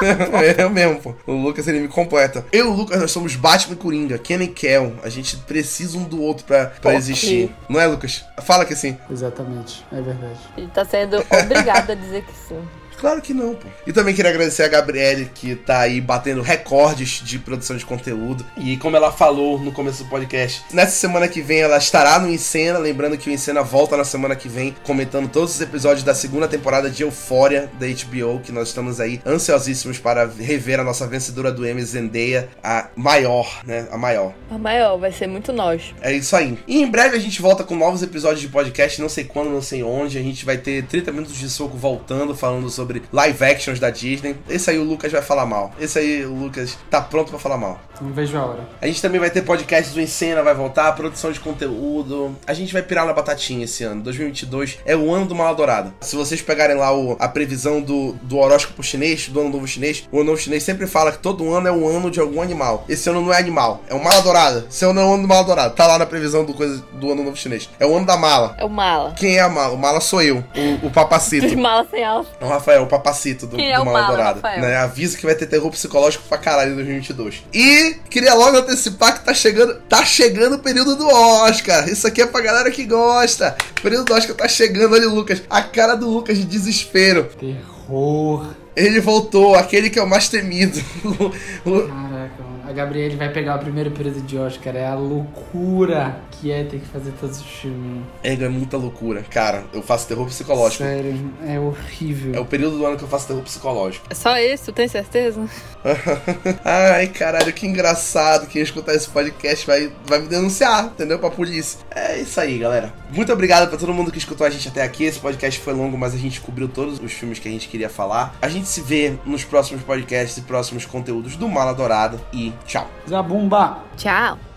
É. eu mesmo, pô. O Lucas, ele me completa. Eu e o Lucas, nós somos Batman e Coringa, Ken e Kel. A gente precisa um do outro pra, pra existir. Não é, Lucas? Fala que sim.
Exatamente. É verdade.
Ele tá sendo obrigado a dizer que sim.
Claro que não, pô. E também queria agradecer a Gabriele, que tá aí batendo recordes de produção de conteúdo. E como ela falou no começo do podcast, nessa semana que vem ela estará no Encena. Lembrando que o Encena volta na semana que vem, comentando todos os episódios da segunda temporada de Euphoria da HBO, que nós estamos aí ansiosíssimos para rever a nossa vencedora do Emmy, Zendaya, a maior, né? A maior.
A maior vai ser muito nós.
É isso aí. E em breve a gente volta com novos episódios de podcast, não sei quando, não sei onde. A gente vai ter 30 minutos de soco voltando, falando sobre sobre live actions da Disney. Esse aí o Lucas vai falar mal. Esse aí o Lucas tá pronto para falar mal.
Não vejo a hora.
A gente também vai ter podcast do Encena, vai voltar, produção de conteúdo. A gente vai pirar na batatinha esse ano. 2022 é o ano do Mal Dourado. Se vocês pegarem lá o, a previsão do, do horóscopo chinês, do ano novo chinês, o ano novo chinês sempre fala que todo ano é o ano de algum animal. Esse ano não é animal, é o Mala Dourada. Esse ano é o ano do Mala Dourada. Tá lá na previsão do, coisa, do ano novo chinês. É o ano da mala.
É o mala.
Quem é a mala? O mala sou eu, o, o papacito.
mala sem alça.
É o Rafael, o papacito do,
Quem é
do
o
Mala
mala,
Dourada.
Rafael?
Né? Aviso que vai ter terror psicológico pra caralho em 2022. E queria logo antecipar que tá chegando, tá chegando o período do Oscar. Isso aqui é pra galera que gosta. O período do Oscar tá chegando, olha o Lucas. A cara do Lucas de desespero.
Terror.
Ele voltou, aquele que é o mais temido. O-.
A Gabriele vai pegar o primeiro período de Oscar. É a loucura que é ter que fazer todos os filmes.
é, é muita loucura. Cara, eu faço terror psicológico.
Sério, é horrível.
É o período do ano que eu faço terror psicológico.
É só esse, tu tem certeza?
Ai, caralho, que engraçado. Quem escutar esse podcast vai, vai me denunciar, entendeu? Pra polícia. É isso aí, galera. Muito obrigado pra todo mundo que escutou a gente até aqui. Esse podcast foi longo, mas a gente cobriu todos os filmes que a gente queria falar. A gente se vê nos próximos podcasts e próximos conteúdos do Mala Dourada. E tchau.
Zabumba!
Tchau.